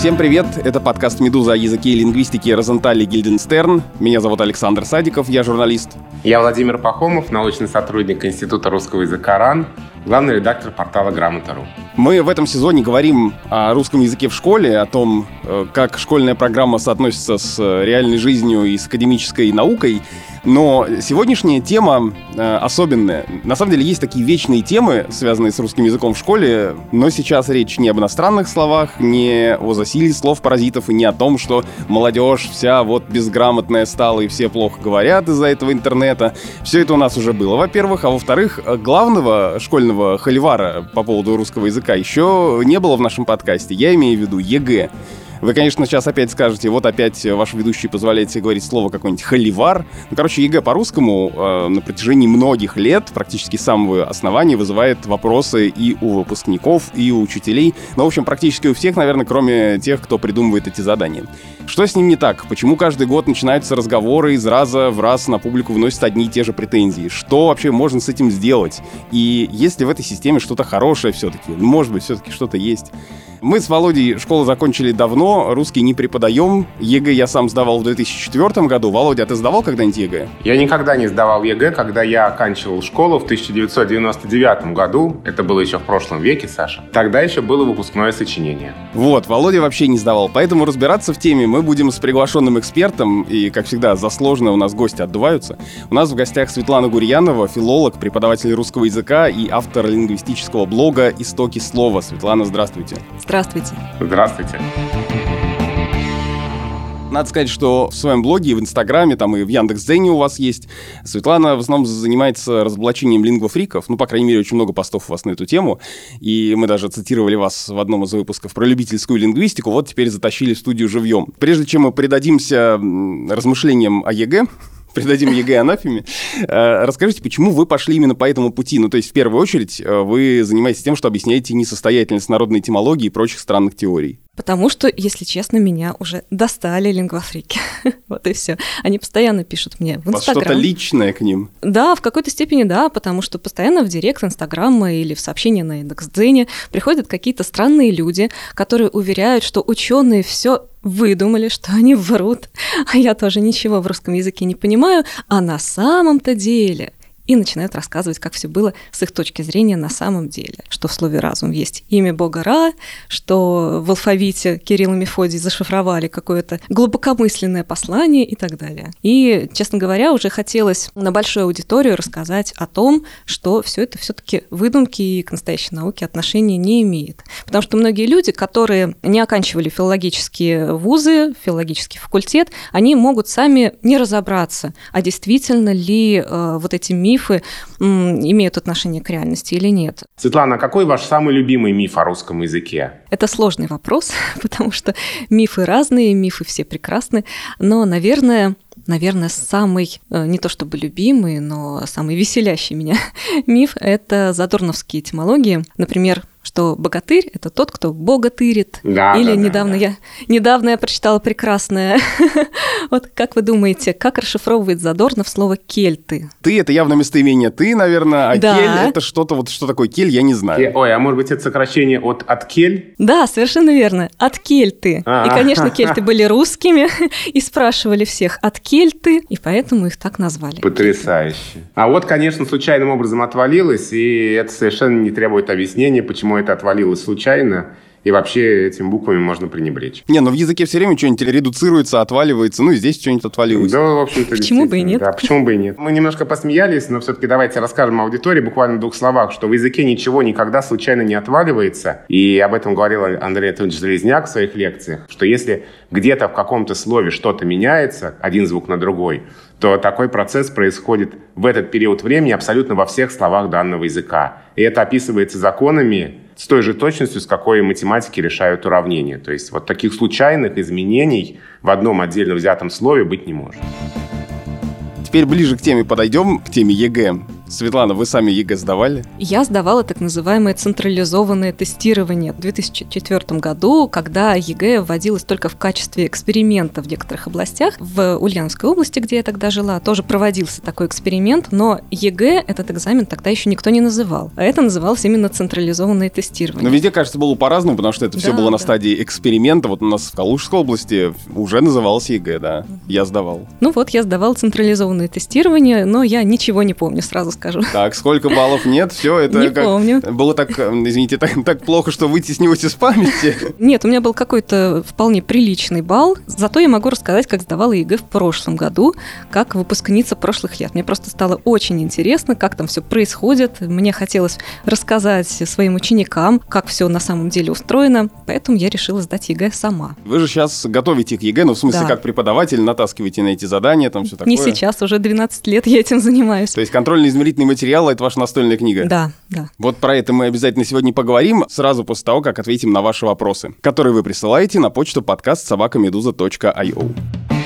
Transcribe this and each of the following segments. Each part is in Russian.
Всем привет! Это подкаст «Медуза» о языке и лингвистике Розентали Гильденстерн. Меня зовут Александр Садиков, я журналист. Я Владимир Пахомов, научный сотрудник Института русского языка РАН, главный редактор портала «Грамота.ру». Мы в этом сезоне говорим о русском языке в школе, о том, э, как школьная программа соотносится с э, реальной жизнью и с академической наукой. Но сегодняшняя тема э, особенная. На самом деле есть такие вечные темы, связанные с русским языком в школе, но сейчас речь не об иностранных словах, не о засилии слов-паразитов и не о том, что молодежь вся вот безграмотная стала и все плохо говорят из-за этого интернета. Все это у нас уже было, во-первых. А во-вторых, главного школьного холивара по поводу русского языка еще не было в нашем подкасте. Я имею в виду ЕГЭ. Вы, конечно, сейчас опять скажете, вот опять ваш ведущий позволяет себе говорить слово какой-нибудь холивар. Ну, короче, ЕГЭ по-русскому э, на протяжении многих лет, практически с самого основания, вызывает вопросы и у выпускников, и у учителей. Ну, в общем, практически у всех, наверное, кроме тех, кто придумывает эти задания. Что с ним не так? Почему каждый год начинаются разговоры из раза в раз на публику выносят одни и те же претензии? Что вообще можно с этим сделать? И есть ли в этой системе что-то хорошее все-таки? Может быть, все-таки что-то есть. Мы с Володей школу закончили давно, русский не преподаем. ЕГЭ я сам сдавал в 2004 году. Володя, а ты сдавал когда-нибудь ЕГЭ? Я никогда не сдавал ЕГЭ, когда я оканчивал школу в 1999 году. Это было еще в прошлом веке, Саша. Тогда еще было выпускное сочинение. Вот, Володя вообще не сдавал. Поэтому разбираться в теме мы будем с приглашенным экспертом. И, как всегда, за сложное у нас гости отдуваются. У нас в гостях Светлана Гурьянова, филолог, преподаватель русского языка и автор лингвистического блога «Истоки слова». Светлана, здравствуйте. Здравствуйте. Здравствуйте. Надо сказать, что в своем блоге, в Инстаграме, там и в Яндекс.Дзене у вас есть. Светлана в основном занимается разоблачением лингвофриков. Ну, по крайней мере, очень много постов у вас на эту тему. И мы даже цитировали вас в одном из выпусков про любительскую лингвистику. Вот теперь затащили в студию живьем. Прежде чем мы предадимся размышлениям о ЕГЭ, придадим ЕГЭ анафеме. Э, расскажите, почему вы пошли именно по этому пути? Ну, то есть, в первую очередь, э, вы занимаетесь тем, что объясняете несостоятельность народной этимологии и прочих странных теорий. Потому что, если честно, меня уже достали лингвофрики. вот и все. Они постоянно пишут мне в Инстаграм. что-то личное к ним? Да, в какой-то степени да, потому что постоянно в директ Инстаграма или в сообщения на Яндекс.Дзене приходят какие-то странные люди, которые уверяют, что ученые все выдумали, что они врут, а я тоже ничего в русском языке не понимаю, а на самом-то деле и начинают рассказывать, как все было с их точки зрения на самом деле. Что в слове «разум» есть имя Бога Ра, что в алфавите Кирилл и Мефодий зашифровали какое-то глубокомысленное послание и так далее. И, честно говоря, уже хотелось на большую аудиторию рассказать о том, что все это все-таки выдумки и к настоящей науке отношения не имеет. Потому что многие люди, которые не оканчивали филологические вузы, филологический факультет, они могут сами не разобраться, а действительно ли э, вот эти мифы мифы имеют отношение к реальности или нет. Светлана, какой ваш самый любимый миф о русском языке? Это сложный вопрос, потому что мифы разные, мифы все прекрасны, но, наверное, наверное, самый, э, не то чтобы любимый, но самый веселящий меня миф – это задорновские этимологии. Например, что богатырь – это тот, кто богатырит. Да, Или да, недавно, да, Я, недавно я прочитала прекрасное. вот как вы думаете, как расшифровывает Задорнов слово «кельты»? Ты – это явно местоимение «ты», наверное, а да. «кель» – это что-то, вот что такое «кель», я не знаю. Ой, а может быть, это сокращение от «от кель»? Да, совершенно верно. «От кельты». И, конечно, кельты были русскими и спрашивали всех «от кельты», и поэтому их так назвали. Потрясающе. А вот, конечно, случайным образом отвалилось, и это совершенно не требует объяснения, почему почему это отвалилось случайно, и вообще этими буквами можно пренебречь. Не, ну в языке все время что-нибудь редуцируется, отваливается, ну и здесь что-нибудь отвалилось. Да, в общем-то, Почему бы и нет? Да, почему бы и нет. Мы немножко посмеялись, но все-таки давайте расскажем аудитории буквально в двух словах, что в языке ничего никогда случайно не отваливается. И об этом говорил Андрей Анатольевич Железняк в своих лекциях, что если где-то в каком-то слове что-то меняется, один звук на другой, то такой процесс происходит в этот период времени абсолютно во всех словах данного языка. И это описывается законами с той же точностью, с какой математики решают уравнения. То есть вот таких случайных изменений в одном отдельно взятом слове быть не может. Теперь ближе к теме подойдем, к теме ЕГЭ. Светлана, вы сами ЕГЭ сдавали? Я сдавала так называемое централизованное тестирование в 2004 году, когда ЕГЭ вводилось только в качестве эксперимента в некоторых областях. В Ульяновской области, где я тогда жила, тоже проводился такой эксперимент, но ЕГЭ этот экзамен тогда еще никто не называл. А это называлось именно централизованное тестирование. Но везде, кажется, было по-разному, потому что это да, все было да. на стадии эксперимента. Вот у нас в Калужской области уже называлось ЕГЭ, да. Я сдавал. Ну вот, я сдавал централизованное тестирование, но я ничего не помню, сразу скажу. Так, сколько баллов нет? Все, это не как... помню. было так, извините, так, так плохо, что вытеснилось из памяти. Нет, у меня был какой-то вполне приличный балл. Зато я могу рассказать, как сдавала ЕГЭ в прошлом году, как выпускница прошлых лет. Мне просто стало очень интересно, как там все происходит. Мне хотелось рассказать своим ученикам, как все на самом деле устроено. Поэтому я решила сдать ЕГЭ сама. Вы же сейчас готовите к ЕГЭ, ну, в смысле, да. как преподаватель, натаскиваете на эти задания, там все такое. Не сейчас, уже 12 лет я этим занимаюсь. То есть контрольно-измерительный материал это ваша настольная книга? Да, да. Вот про это мы обязательно сегодня поговорим, сразу после того, как ответим на ваши вопросы, которые вы присылаете на почту подкаст собака meduza.io.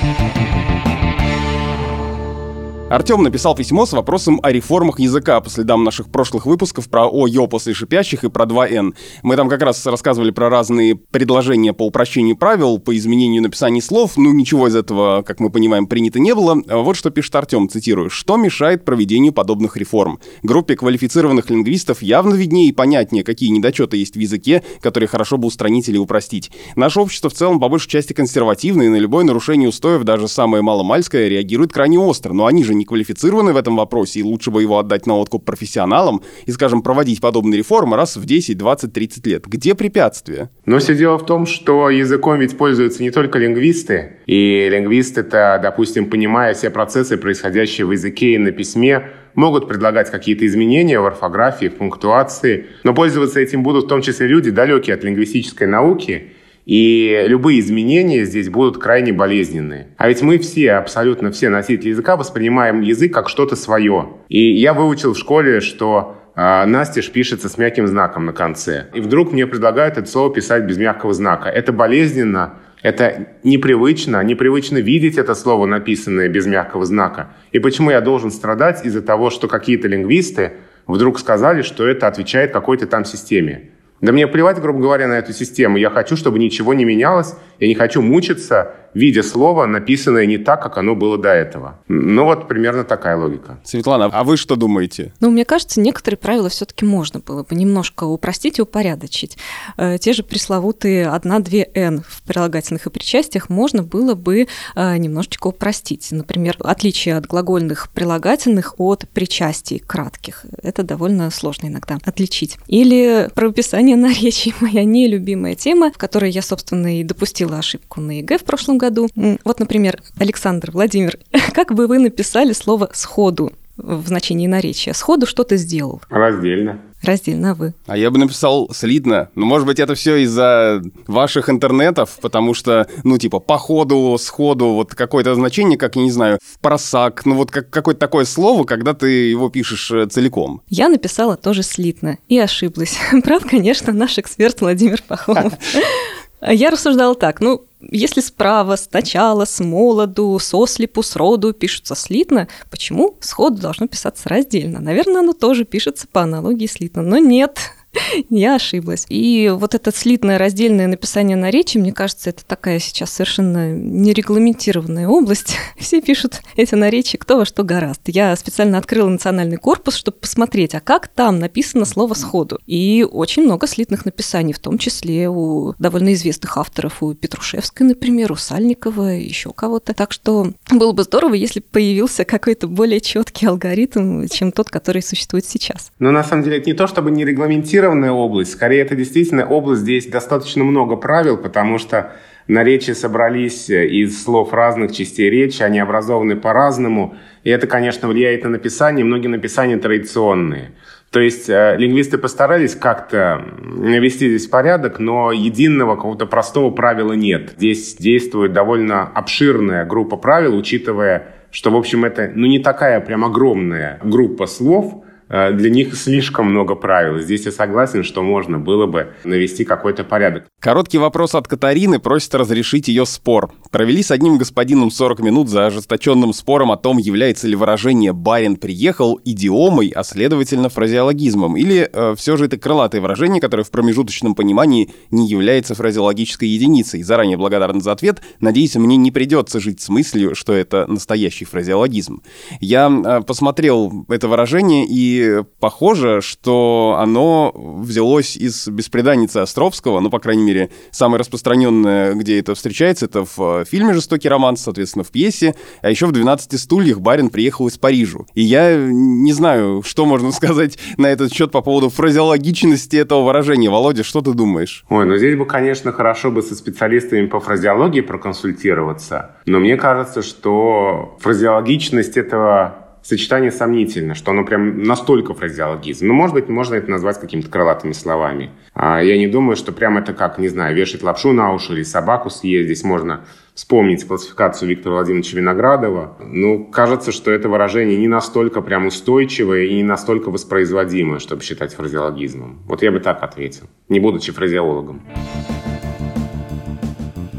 Артем написал письмо с вопросом о реформах языка по следам наших прошлых выпусков про О, после шипящих и про 2Н. Мы там как раз рассказывали про разные предложения по упрощению правил, по изменению написания слов. Ну, ничего из этого, как мы понимаем, принято не было. Вот что пишет Артем, цитирую. «Что мешает проведению подобных реформ? Группе квалифицированных лингвистов явно виднее и понятнее, какие недочеты есть в языке, которые хорошо бы устранить или упростить. Наше общество в целом по большей части консервативное, и на любое нарушение устоев, даже самое маломальское, реагирует крайне остро. Но они же не квалифицированы в этом вопросе, и лучше бы его отдать на откуп профессионалам и, скажем, проводить подобные реформы раз в 10, 20, 30 лет. Где препятствия? Но все дело в том, что языком ведь пользуются не только лингвисты, и лингвисты-то, допустим, понимая все процессы, происходящие в языке и на письме, могут предлагать какие-то изменения в орфографии, в пунктуации, но пользоваться этим будут в том числе люди, далекие от лингвистической науки, и любые изменения здесь будут крайне болезненные. А ведь мы все, абсолютно все носители языка воспринимаем язык как что-то свое. И я выучил в школе, что э, Настеж пишется с мягким знаком на конце. И вдруг мне предлагают это слово писать без мягкого знака. Это болезненно, это непривычно, непривычно видеть это слово, написанное без мягкого знака. И почему я должен страдать из-за того, что какие-то лингвисты вдруг сказали, что это отвечает какой-то там системе. Да мне плевать, грубо говоря, на эту систему. Я хочу, чтобы ничего не менялось. Я не хочу мучиться видя слово, написанное не так, как оно было до этого. Ну вот примерно такая логика. Светлана, а вы что думаете? Ну, мне кажется, некоторые правила все-таки можно было бы немножко упростить и упорядочить. Э, те же пресловутые 1-2 «н» в прилагательных и причастиях можно было бы э, немножечко упростить. Например, отличие от глагольных прилагательных от причастий кратких. Это довольно сложно иногда отличить. Или правописание наречий, моя нелюбимая тема, в которой я, собственно, и допустила ошибку на ЕГЭ в прошлом году году. Вот, например, Александр, Владимир, как бы вы написали слово «сходу»? в значении наречия. Сходу что-то сделал. Раздельно. Раздельно, а вы? А я бы написал слитно. Ну, может быть, это все из-за ваших интернетов, потому что, ну, типа, по ходу, сходу, вот какое-то значение, как, я не знаю, в просак, ну, вот как, какое-то такое слово, когда ты его пишешь э, целиком. Я написала тоже слитно и ошиблась. Прав, конечно, наш эксперт Владимир Пахомов. Я рассуждала так, ну, если справа, сначала, с молоду, сослепу, сроду пишутся слитно, почему сходу должно писаться раздельно? Наверное, оно тоже пишется по аналогии слитно, но нет, Я ошиблась. И вот это слитное раздельное написание наречий, мне кажется, это такая сейчас совершенно нерегламентированная область. Все пишут эти наречия кто во что гораст. Я специально открыла национальный корпус, чтобы посмотреть, а как там написано слово сходу. И очень много слитных написаний, в том числе у довольно известных авторов, у Петрушевской, например, у Сальникова, еще кого-то. Так что было бы здорово, если появился какой-то более четкий алгоритм, чем тот, который существует сейчас. Но на самом деле это не то, чтобы не регламентировать регламентированная область, скорее это действительно область, здесь достаточно много правил, потому что наречия собрались э, из слов разных частей речи, они образованы по-разному, и это, конечно, влияет на написание, многие написания традиционные. То есть э, лингвисты постарались как-то навести здесь порядок, но единого какого-то простого правила нет. Здесь действует довольно обширная группа правил, учитывая, что, в общем, это ну, не такая прям огромная группа слов – для них слишком много правил. Здесь я согласен, что можно было бы навести какой-то порядок. Короткий вопрос от Катарины просит разрешить ее спор. Провели с одним господином 40 минут за ожесточенным спором о том, является ли выражение «барин приехал» идиомой, а следовательно фразеологизмом, или э, все же это крылатое выражение, которое в промежуточном понимании не является фразеологической единицей. Заранее благодарен за ответ. Надеюсь, мне не придется жить с мыслью, что это настоящий фразеологизм. Я э, посмотрел это выражение, и похоже, что оно взялось из беспреданницы Островского, ну, по крайней мере, самое распространенное, где это встречается, это в э, фильме «Жестокий роман», соответственно, в пьесе, а еще в «12 стульях» барин приехал из Парижа. И я не знаю, что можно сказать на этот счет по поводу фразеологичности этого выражения. Володя, что ты думаешь? Ой, ну здесь бы, конечно, хорошо бы со специалистами по фразеологии проконсультироваться, но мне кажется, что фразеологичность этого сочетание сомнительно, что оно прям настолько фразеологизм. Ну, может быть, можно это назвать какими-то крылатыми словами. А я не думаю, что прям это как, не знаю, вешать лапшу на уши или собаку съесть. Здесь можно вспомнить классификацию Виктора Владимировича Виноградова. Ну, кажется, что это выражение не настолько прям устойчивое и не настолько воспроизводимое, чтобы считать фразеологизмом. Вот я бы так ответил, не будучи фразеологом.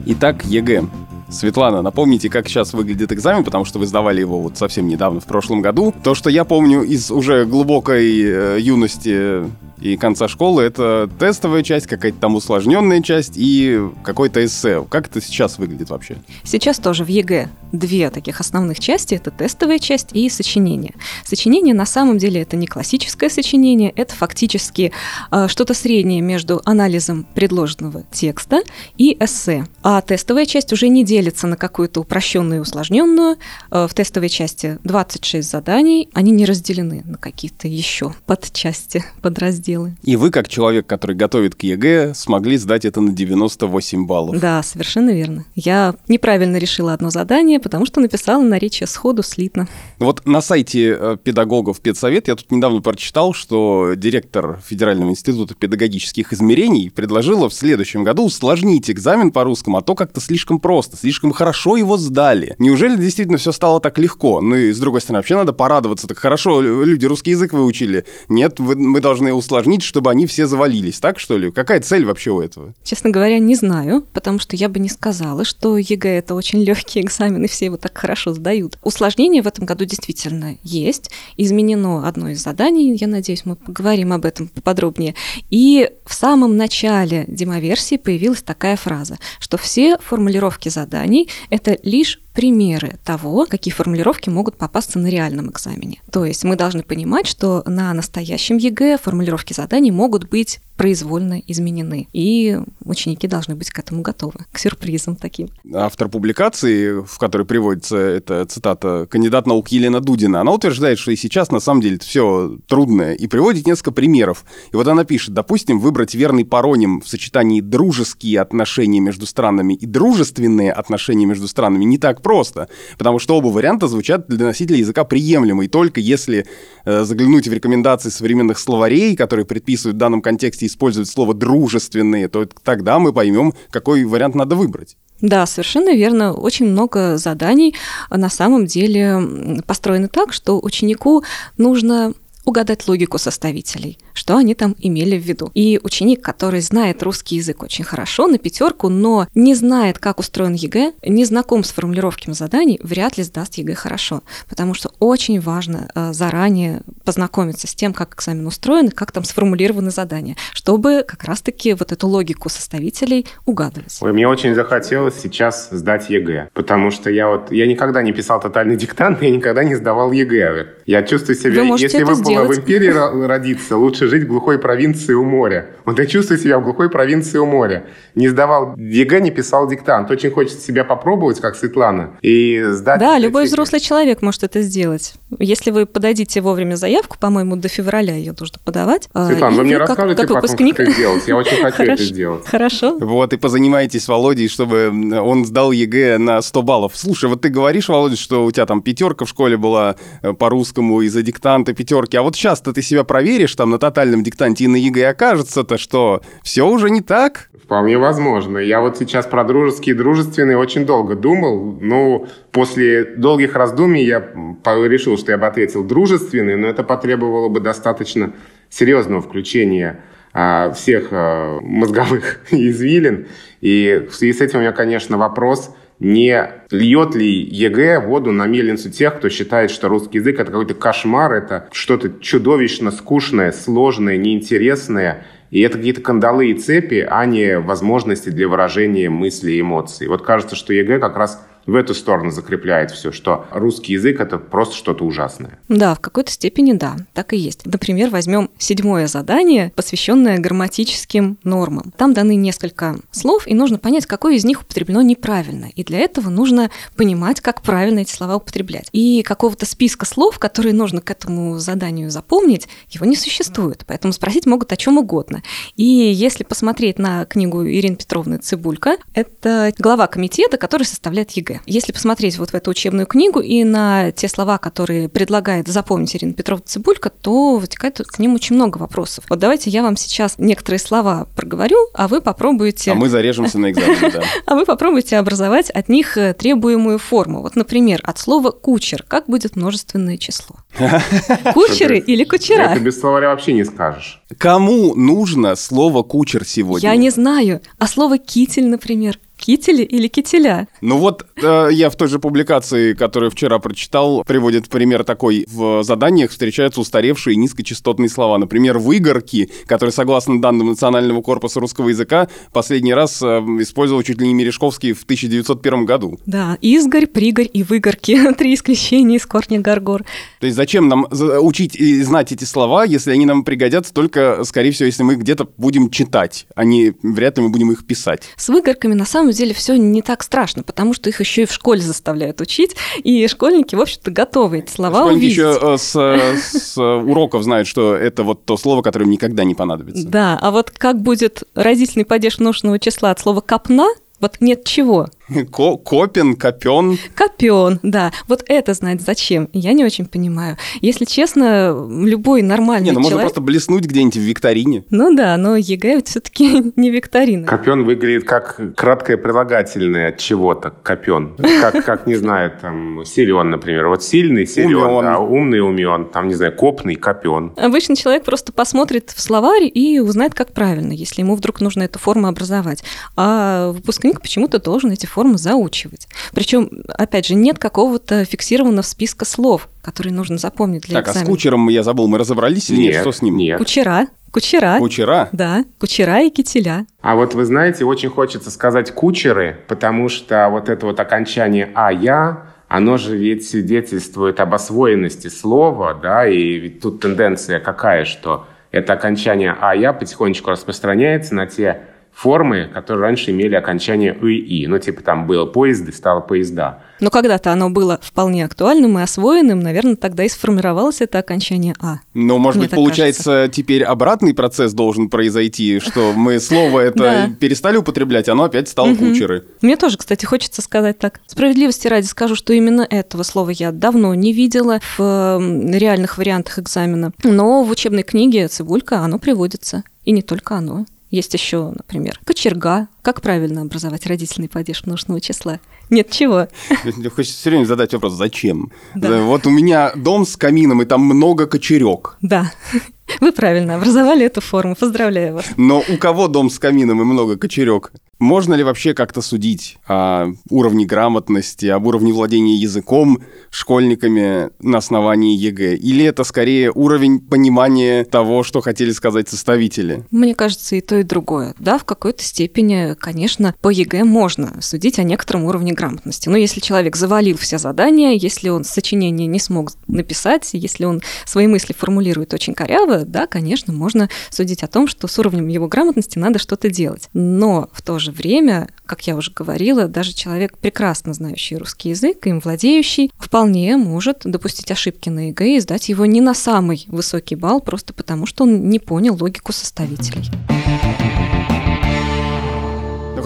Итак, ЕГЭ. Светлана, напомните, как сейчас выглядит экзамен, потому что вы сдавали его вот совсем недавно, в прошлом году. То, что я помню из уже глубокой э, юности и конца школы, это тестовая часть, какая-то там усложненная часть и какой-то эссе. Как это сейчас выглядит вообще? Сейчас тоже в ЕГЭ две таких основных части. Это тестовая часть и сочинение. Сочинение на самом деле это не классическое сочинение, это фактически э, что-то среднее между анализом предложенного текста и эссе. А тестовая часть уже не делится на какую-то упрощенную и усложненную. Э, в тестовой части 26 заданий, они не разделены на какие-то еще подчасти, подразделы. И вы, как человек, который готовит к ЕГЭ, смогли сдать это на 98 баллов. Да, совершенно верно. Я неправильно решила одно задание, потому что написала наречие сходу слитно. Вот на сайте э, педагогов педсовет я тут недавно прочитал, что директор Федерального института педагогических измерений предложила в следующем году усложнить экзамен по русскому, а то как-то слишком просто, слишком хорошо его сдали. Неужели действительно все стало так легко? Ну и с другой стороны, вообще надо порадоваться. Так хорошо, люди русский язык выучили. Нет, вы, мы должны усложнить, чтобы они все завалились. Так что ли? Какая цель вообще у этого? Честно говоря, не знаю, потому что я бы не сказала, что ЕГЭ это очень легкий экзамен, и все его так хорошо сдают. Усложнение в этом году действительно есть. Изменено одно из заданий, я надеюсь, мы поговорим об этом подробнее. И в самом начале демоверсии появилась такая фраза, что все формулировки заданий — это лишь примеры того, какие формулировки могут попасться на реальном экзамене. То есть мы должны понимать, что на настоящем ЕГЭ формулировки заданий могут быть произвольно изменены. И ученики должны быть к этому готовы, к сюрпризам таким. Автор публикации, в которой приводится эта цитата кандидат наук Елена Дудина, она утверждает, что и сейчас на самом деле все трудное, и приводит несколько примеров. И вот она пишет, допустим, выбрать верный пароним в сочетании дружеские отношения между странами и дружественные отношения между странами не так просто, потому что оба варианта звучат для носителя языка приемлемо, и только если э, заглянуть в рекомендации современных словарей, которые предписывают в данном контексте использовать слово «дружественные», то тогда мы поймем, какой вариант надо выбрать. Да, совершенно верно. Очень много заданий на самом деле построены так, что ученику нужно угадать логику составителей, что они там имели в виду. И ученик, который знает русский язык очень хорошо, на пятерку, но не знает, как устроен ЕГЭ, не знаком с формулировками заданий, вряд ли сдаст ЕГЭ хорошо. Потому что очень важно э, заранее познакомиться с тем, как экзамен устроен, как там сформулированы задания, чтобы как раз-таки вот эту логику составителей угадывать. Ой, мне очень захотелось сейчас сдать ЕГЭ, потому что я вот, я никогда не писал тотальный диктант, я никогда не сдавал ЕГЭ. Я чувствую себя, вы если выпало в империи родиться, лучше жить в глухой провинции у моря. Вот я чувствую себя в глухой провинции у моря. Не сдавал ЕГЭ, не писал диктант. Очень хочется себя попробовать, как Светлана, и сдать. Да, любой ЕГЭ. взрослый человек может это сделать. Если вы подадите вовремя заявку, по-моему, до февраля ее нужно подавать. А, Светлана, вы мне как, расскажете как потом, как это сделать. Я очень хочу это сделать. Хорошо. Вот, и позанимайтесь Володей, чтобы он сдал ЕГЭ на 100 баллов. Слушай, вот ты говоришь, Володя, что у тебя там пятерка в школе была э, по русскому из-за диктанта пятерки, а вот сейчас-то ты себя проверишь там на тотальном диктанте и на ЕГЭ, окажется-то, что все уже не так. Вполне возможно. Я вот сейчас про дружеские и дружественные очень долго думал. Ну, после долгих раздумий я решил, что я бы ответил дружественный, но это потребовало бы достаточно серьезного включения а, всех а, мозговых извилин. И в связи с этим у меня, конечно, вопрос, не льет ли ЕГЭ воду на мельницу тех, кто считает, что русский язык это какой-то кошмар, это что-то чудовищно скучное, сложное, неинтересное – и это какие-то кандалы и цепи, а не возможности для выражения мыслей и эмоций. Вот кажется, что ЕГЭ как раз в эту сторону закрепляет все, что русский язык это просто что-то ужасное. Да, в какой-то степени да, так и есть. Например, возьмем седьмое задание, посвященное грамматическим нормам. Там даны несколько слов, и нужно понять, какое из них употреблено неправильно. И для этого нужно понимать, как правильно эти слова употреблять. И какого-то списка слов, которые нужно к этому заданию запомнить, его не существует. Поэтому спросить могут о чем угодно. И если посмотреть на книгу Ирины Петровны Цибулька, это глава комитета, который составляет ЕГЭ. Если посмотреть вот в эту учебную книгу и на те слова, которые предлагает запомнить Ирина Петровна Цибулька, то вытекает к ним очень много вопросов. Вот давайте я вам сейчас некоторые слова проговорю, а вы попробуете... А мы зарежемся на экзамене, да. А вы попробуйте образовать от них э, требуемую форму. Вот, например, от слова «кучер» как будет множественное число? Кучеры или кучера? Это без словаря вообще не скажешь. Кому нужно слово «кучер» сегодня? Я не знаю. А слово «китель», например? Кители или кителя? Ну вот э, я в той же публикации, которую вчера прочитал, приводит пример такой. В заданиях встречаются устаревшие низкочастотные слова. Например, выгорки, которые, согласно данным Национального корпуса русского языка, последний раз э, использовал чуть ли не Мережковский в 1901 году. Да, изгорь, пригорь и выгорки. Три исключения из корня горгор. То есть зачем нам учить и знать эти слова, если они нам пригодятся только, скорее всего, если мы где-то будем читать, а не вряд ли мы будем их писать. С выгорками на самом деле все не так страшно, потому что их еще и в школе заставляют учить, и школьники, в общем-то, готовы эти слова Школьники увидеть. еще э, с, э, с уроков знают, что это вот то слово, которое им никогда не понадобится. Да, а вот как будет родительный падеж множественного числа от слова «копна», вот нет чего. Копен, копен. Копен, да. Вот это знать зачем? Я не очень понимаю. Если честно, любой нормальный Не, ну человек... можно просто блеснуть где-нибудь в викторине. Ну да, но ЕГЭ все таки не викторина. Копен выглядит как краткое прилагательное от чего-то. Копен. Как, как, не знаю, там, силен, например. Вот сильный, силен, умен. Да, умный, умен. Там, не знаю, копный, копен. Обычно человек просто посмотрит в словарь и узнает, как правильно, если ему вдруг нужно эту форму образовать. А выпускник почему-то должен эти форму заучивать. Причем, опять же, нет какого-то фиксированного списка слов, которые нужно запомнить для так, экзамена. Так, а с кучером я забыл, мы разобрались или нет? Что с ним? Нет. Кучера. Кучера. Кучера? Да, кучера и кителя. А вот вы знаете, очень хочется сказать кучеры, потому что вот это вот окончание «а я», оно же ведь свидетельствует об освоенности слова, да, и ведь тут тенденция какая, что это окончание «а я» потихонечку распространяется на те формы, которые раньше имели окончание «ы-и». Ну, типа там было поезды, стало поезда. Но когда-то оно было вполне актуальным и освоенным, наверное, тогда и сформировалось это окончание «а». Но, может Мне быть, получается, кажется. теперь обратный процесс должен произойти, что мы слово это перестали употреблять, оно опять стало кучеры. Мне тоже, кстати, хочется сказать так. Справедливости ради скажу, что именно этого слова я давно не видела в реальных вариантах экзамена. Но в учебной книге «Цибулька» оно приводится. И не только оно. Есть еще, например, кочерга. Как правильно образовать родительный падеж множественного числа? Нет чего. Хочется все время задать вопрос, зачем? Да. Вот у меня дом с камином, и там много кочерек. Да. Вы правильно образовали эту форму. Поздравляю вас. Но у кого дом с камином и много кочерек? Можно ли вообще как-то судить о уровне грамотности, об уровне владения языком школьниками на основании ЕГЭ? Или это скорее уровень понимания того, что хотели сказать составители? Мне кажется, и то, и другое. Да, в какой-то степени, конечно, по ЕГЭ можно судить о некотором уровне грамотности. Но если человек завалил все задания, если он сочинение не смог написать, если он свои мысли формулирует очень коряво, да, конечно, можно судить о том, что с уровнем его грамотности надо что-то делать. Но в то же же время, как я уже говорила, даже человек, прекрасно знающий русский язык, им владеющий, вполне может допустить ошибки на ЕГЭ и сдать его не на самый высокий балл, просто потому что он не понял логику составителей.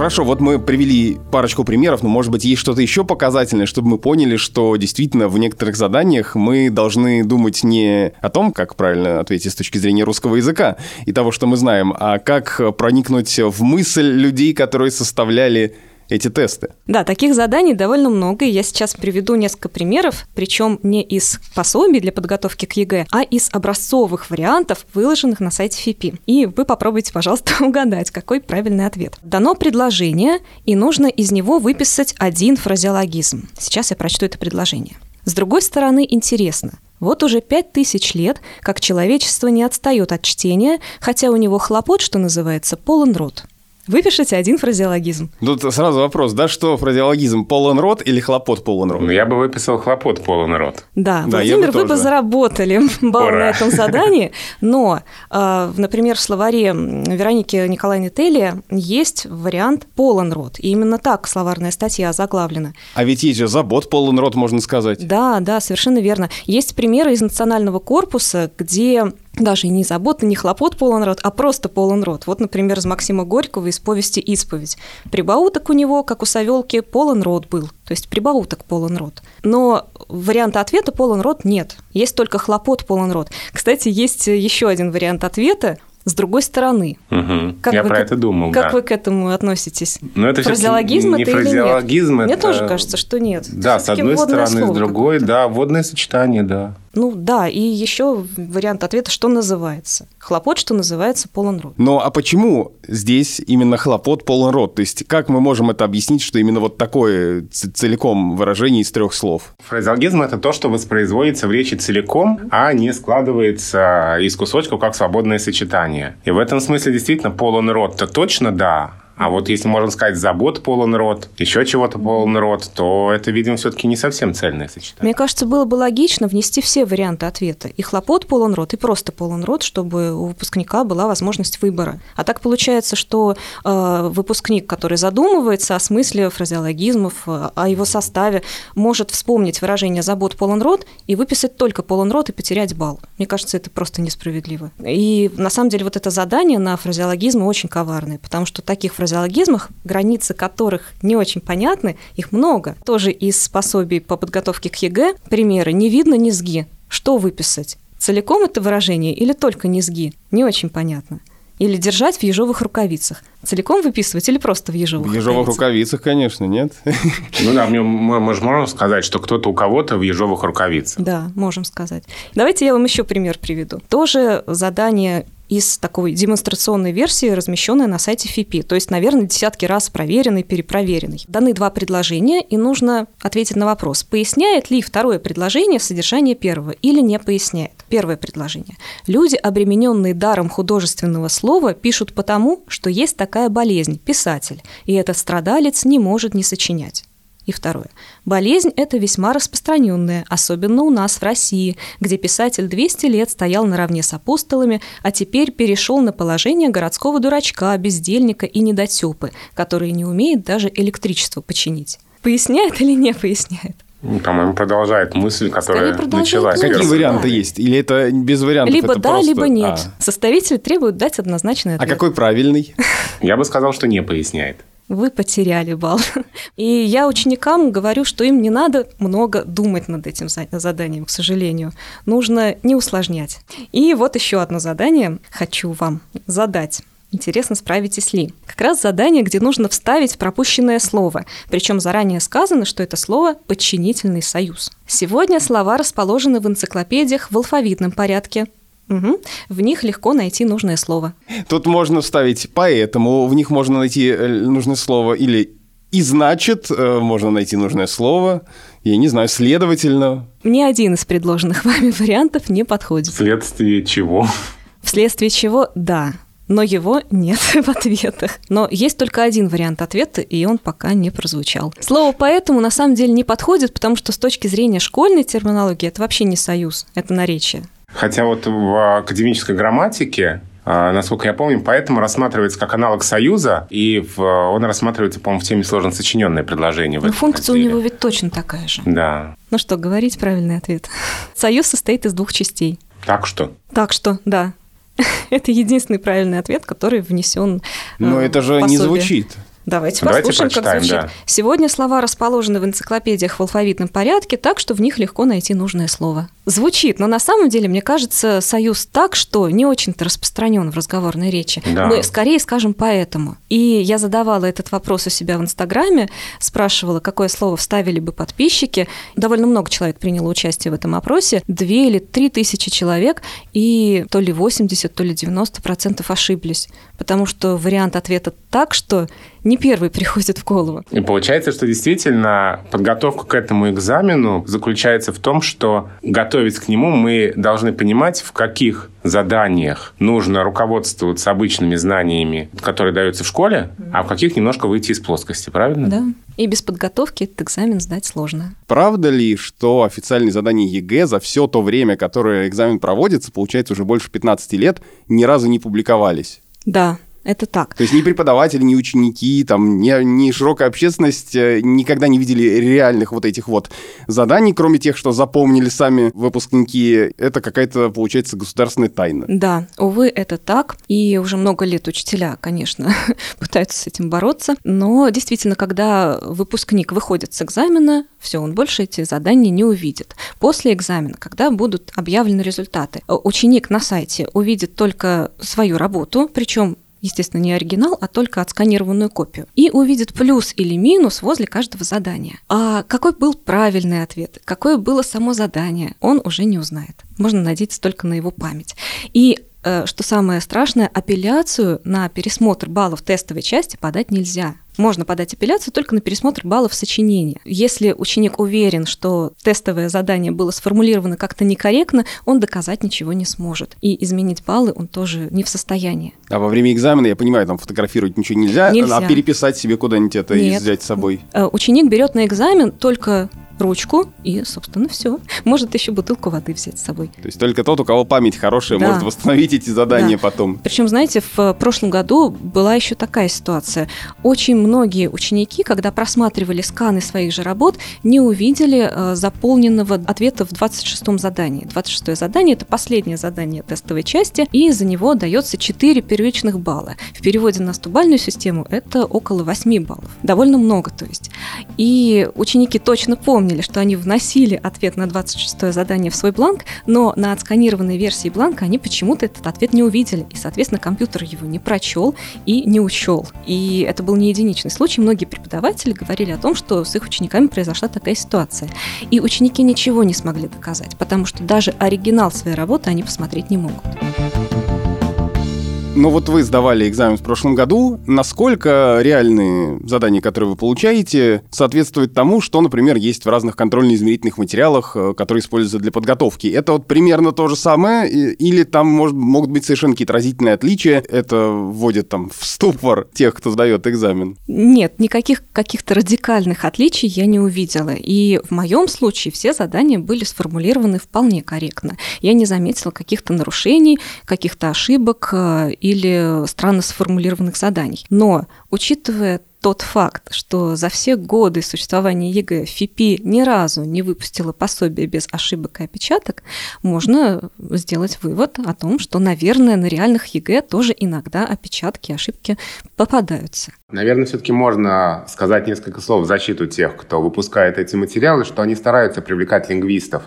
Хорошо, вот мы привели парочку примеров, но, может быть, есть что-то еще показательное, чтобы мы поняли, что действительно в некоторых заданиях мы должны думать не о том, как правильно ответить с точки зрения русского языка и того, что мы знаем, а как проникнуть в мысль людей, которые составляли эти тесты. Да, таких заданий довольно много, и я сейчас приведу несколько примеров, причем не из пособий для подготовки к ЕГЭ, а из образцовых вариантов, выложенных на сайте ФИПИ. И вы попробуйте, пожалуйста, угадать, какой правильный ответ. Дано предложение, и нужно из него выписать один фразеологизм. Сейчас я прочту это предложение. С другой стороны, интересно. Вот уже пять тысяч лет, как человечество не отстает от чтения, хотя у него хлопот, что называется, полон рот. Выпишите один фразеологизм. Тут сразу вопрос, да, что фразеологизм полон рот или хлопот полон рот? Ну, я бы выписал хлопот полон рот. Да, да Владимир, бы вы бы заработали балл Ура. на этом задании, но, э, например, в словаре Вероники Николаевны Телли есть вариант полон рот, и именно так словарная статья заглавлена. А ведь есть же забот полон рот, можно сказать. Да, да, совершенно верно. Есть примеры из национального корпуса, где даже не забота, не хлопот полон рот, а просто полон рот. Вот, например, из Максима Горького из повести «Исповедь». Прибауток у него, как у Савелки, полон рот был. То есть прибауток полон рот. Но варианта ответа полон рот нет. Есть только хлопот полон рот. Кстати, есть еще один вариант ответа, с другой стороны. Угу. Как Я про к... это думал. Как да. вы к этому относитесь? Ну, это фразеологизм не это фразеологизм, или нет? Это... Мне тоже кажется, что нет. Да, с одной стороны, с другой, да, водное сочетание, да. Ну да, и еще вариант ответа, что называется. Хлопот, что называется, полон рот. Ну а почему здесь именно хлопот полон рот? То есть как мы можем это объяснить, что именно вот такое целиком выражение из трех слов? Фразеологизм – это то, что воспроизводится в речи целиком, а не складывается из кусочков как свободное сочетание. И в этом смысле действительно полон рот-то точно да, а вот если можно сказать забот полон рот, еще чего-то полон рот, то это, видимо, все-таки не совсем цельное сочетание. Мне кажется, было бы логично внести все варианты ответа. И хлопот полон рот, и просто полон рот, чтобы у выпускника была возможность выбора. А так получается, что э, выпускник, который задумывается о смысле фразеологизмов, э, о его составе, может вспомнить выражение «забот полон рот» и выписать только полон рот и потерять балл. Мне кажется, это просто несправедливо. И на самом деле вот это задание на фразеологизмы очень коварное, потому что таких фразеологизмов фразеологизмах, границы которых не очень понятны, их много. Тоже из пособий по подготовке к ЕГЭ примеры «не видно ни зги». Что выписать? Целиком это выражение или только низги? Не очень понятно. Или держать в ежовых рукавицах. Целиком выписывать или просто в ежовых В ежовых рукавицах, конечно, нет? Ну да, мы, мы же можем сказать, что кто-то у кого-то в ежовых рукавицах. Да, можем сказать. Давайте я вам еще пример приведу. Тоже задание из такой демонстрационной версии, размещенной на сайте ФИПИ. То есть, наверное, десятки раз проверенный, перепроверенный. Даны два предложения, и нужно ответить на вопрос, поясняет ли второе предложение содержание первого или не поясняет. Первое предложение. Люди, обремененные даром художественного слова, пишут потому, что есть такая болезнь – писатель, и этот страдалец не может не сочинять. И второе. Болезнь эта весьма распространенная, особенно у нас в России, где писатель 200 лет стоял наравне с апостолами, а теперь перешел на положение городского дурачка, бездельника и недотепы, который не умеет даже электричество починить. Поясняет или не поясняет? Ну, по-моему, продолжает мысль, которая началась. Какие варианты есть? Или это без вариантов? Либо это да, просто... либо нет. А. Составители требуют дать однозначный ответ. А какой правильный? Я бы сказал, что не поясняет вы потеряли балл. И я ученикам говорю, что им не надо много думать над этим заданием, к сожалению. Нужно не усложнять. И вот еще одно задание хочу вам задать. Интересно, справитесь ли? Как раз задание, где нужно вставить пропущенное слово. Причем заранее сказано, что это слово «подчинительный союз». Сегодня слова расположены в энциклопедиях в алфавитном порядке, Угу. В них легко найти нужное слово. Тут можно вставить поэтому, в них можно найти э, нужное слово или и значит, э, можно найти нужное слово. Я не знаю, следовательно. Ни один из предложенных вами вариантов не подходит. Вследствие чего? Вследствие чего, да. Но его нет в ответах. Но есть только один вариант ответа, и он пока не прозвучал. Слово «поэтому» на самом деле не подходит, потому что с точки зрения школьной терминологии это вообще не союз, это наречие. Хотя вот в академической грамматике а, насколько я помню, поэтому рассматривается как аналог союза, и в, он рассматривается, по-моему, в теме сложно сочиненное предложение. Но функция разделе. у него ведь точно такая же. Да. Ну что, говорить правильный ответ. Союз состоит из двух частей. Так что? Так что, да. Это единственный правильный ответ, который внесен. Но э, это же не звучит. Давайте послушаем, Давайте как звучит. Да. Сегодня слова расположены в энциклопедиях в алфавитном порядке, так что в них легко найти нужное слово. Звучит, но на самом деле, мне кажется, союз так, что не очень-то распространен в разговорной речи. Да. Мы скорее скажем поэтому. И я задавала этот вопрос у себя в Инстаграме, спрашивала, какое слово вставили бы подписчики. Довольно много человек приняло участие в этом опросе. Две или три тысячи человек, и то ли 80, то ли 90 процентов ошиблись. Потому что вариант ответа так, что не первый приходит в голову. И получается, что действительно подготовка к этому экзамену заключается в том, что готовясь к нему мы должны понимать, в каких заданиях нужно руководствоваться обычными знаниями, которые даются в школе, а в каких немножко выйти из плоскости, правильно? Да. И без подготовки этот экзамен сдать сложно. Правда ли, что официальные задания ЕГЭ за все то время, которое экзамен проводится, получается уже больше 15 лет, ни разу не публиковались? Да, это так. То есть ни преподаватели, ни ученики, там, ни, ни широкая общественность э, никогда не видели реальных вот этих вот заданий, кроме тех, что запомнили сами выпускники. Это какая-то, получается, государственная тайна. Да, увы, это так. И уже много лет учителя, конечно, пытаются с этим бороться. Но действительно, когда выпускник выходит с экзамена, все, он больше эти задания не увидит. После экзамена, когда будут объявлены результаты, ученик на сайте увидит только свою работу, причем естественно, не оригинал, а только отсканированную копию, и увидит плюс или минус возле каждого задания. А какой был правильный ответ, какое было само задание, он уже не узнает. Можно надеяться только на его память. И э, что самое страшное, апелляцию на пересмотр баллов тестовой части подать нельзя можно подать апелляцию только на пересмотр баллов сочинения. Если ученик уверен, что тестовое задание было сформулировано как-то некорректно, он доказать ничего не сможет. И изменить баллы он тоже не в состоянии. А во время экзамена, я понимаю, там фотографировать ничего нельзя, нельзя. а переписать себе куда-нибудь это Нет. и взять с собой? Э, ученик берет на экзамен только ручку и, собственно, все. Может еще бутылку воды взять с собой. То есть только тот, у кого память хорошая, да. может восстановить эти задания да. потом. Причем, знаете, в прошлом году была еще такая ситуация. Очень многие ученики, когда просматривали сканы своих же работ, не увидели э, заполненного ответа в 26-м задании. 26-е задание – это последнее задание тестовой части, и за него дается 4 первичных балла. В переводе на стубальную систему это около 8 баллов. Довольно много, то есть. И ученики точно помнят, помнили, что они вносили ответ на 26 задание в свой бланк, но на отсканированной версии бланка они почему-то этот ответ не увидели, и, соответственно, компьютер его не прочел и не учел. И это был не единичный случай. Многие преподаватели говорили о том, что с их учениками произошла такая ситуация. И ученики ничего не смогли доказать, потому что даже оригинал своей работы они посмотреть не могут. Но вот вы сдавали экзамен в прошлом году. Насколько реальные задания, которые вы получаете, соответствуют тому, что, например, есть в разных контрольно-измерительных материалах, э, которые используются для подготовки? Это вот примерно то же самое? Или там может, могут быть совершенно какие-то разительные отличия? Это вводит там в ступор тех, кто сдает экзамен? Нет, никаких каких-то радикальных отличий я не увидела. И в моем случае все задания были сформулированы вполне корректно. Я не заметила каких-то нарушений, каких-то ошибок э, или странно сформулированных заданий. Но, учитывая тот факт, что за все годы существования ЕГЭ ФИПИ ни разу не выпустила пособие без ошибок и опечаток, можно сделать вывод о том, что, наверное, на реальных ЕГЭ тоже иногда опечатки и ошибки попадаются. Наверное, все-таки можно сказать несколько слов в защиту тех, кто выпускает эти материалы, что они стараются привлекать лингвистов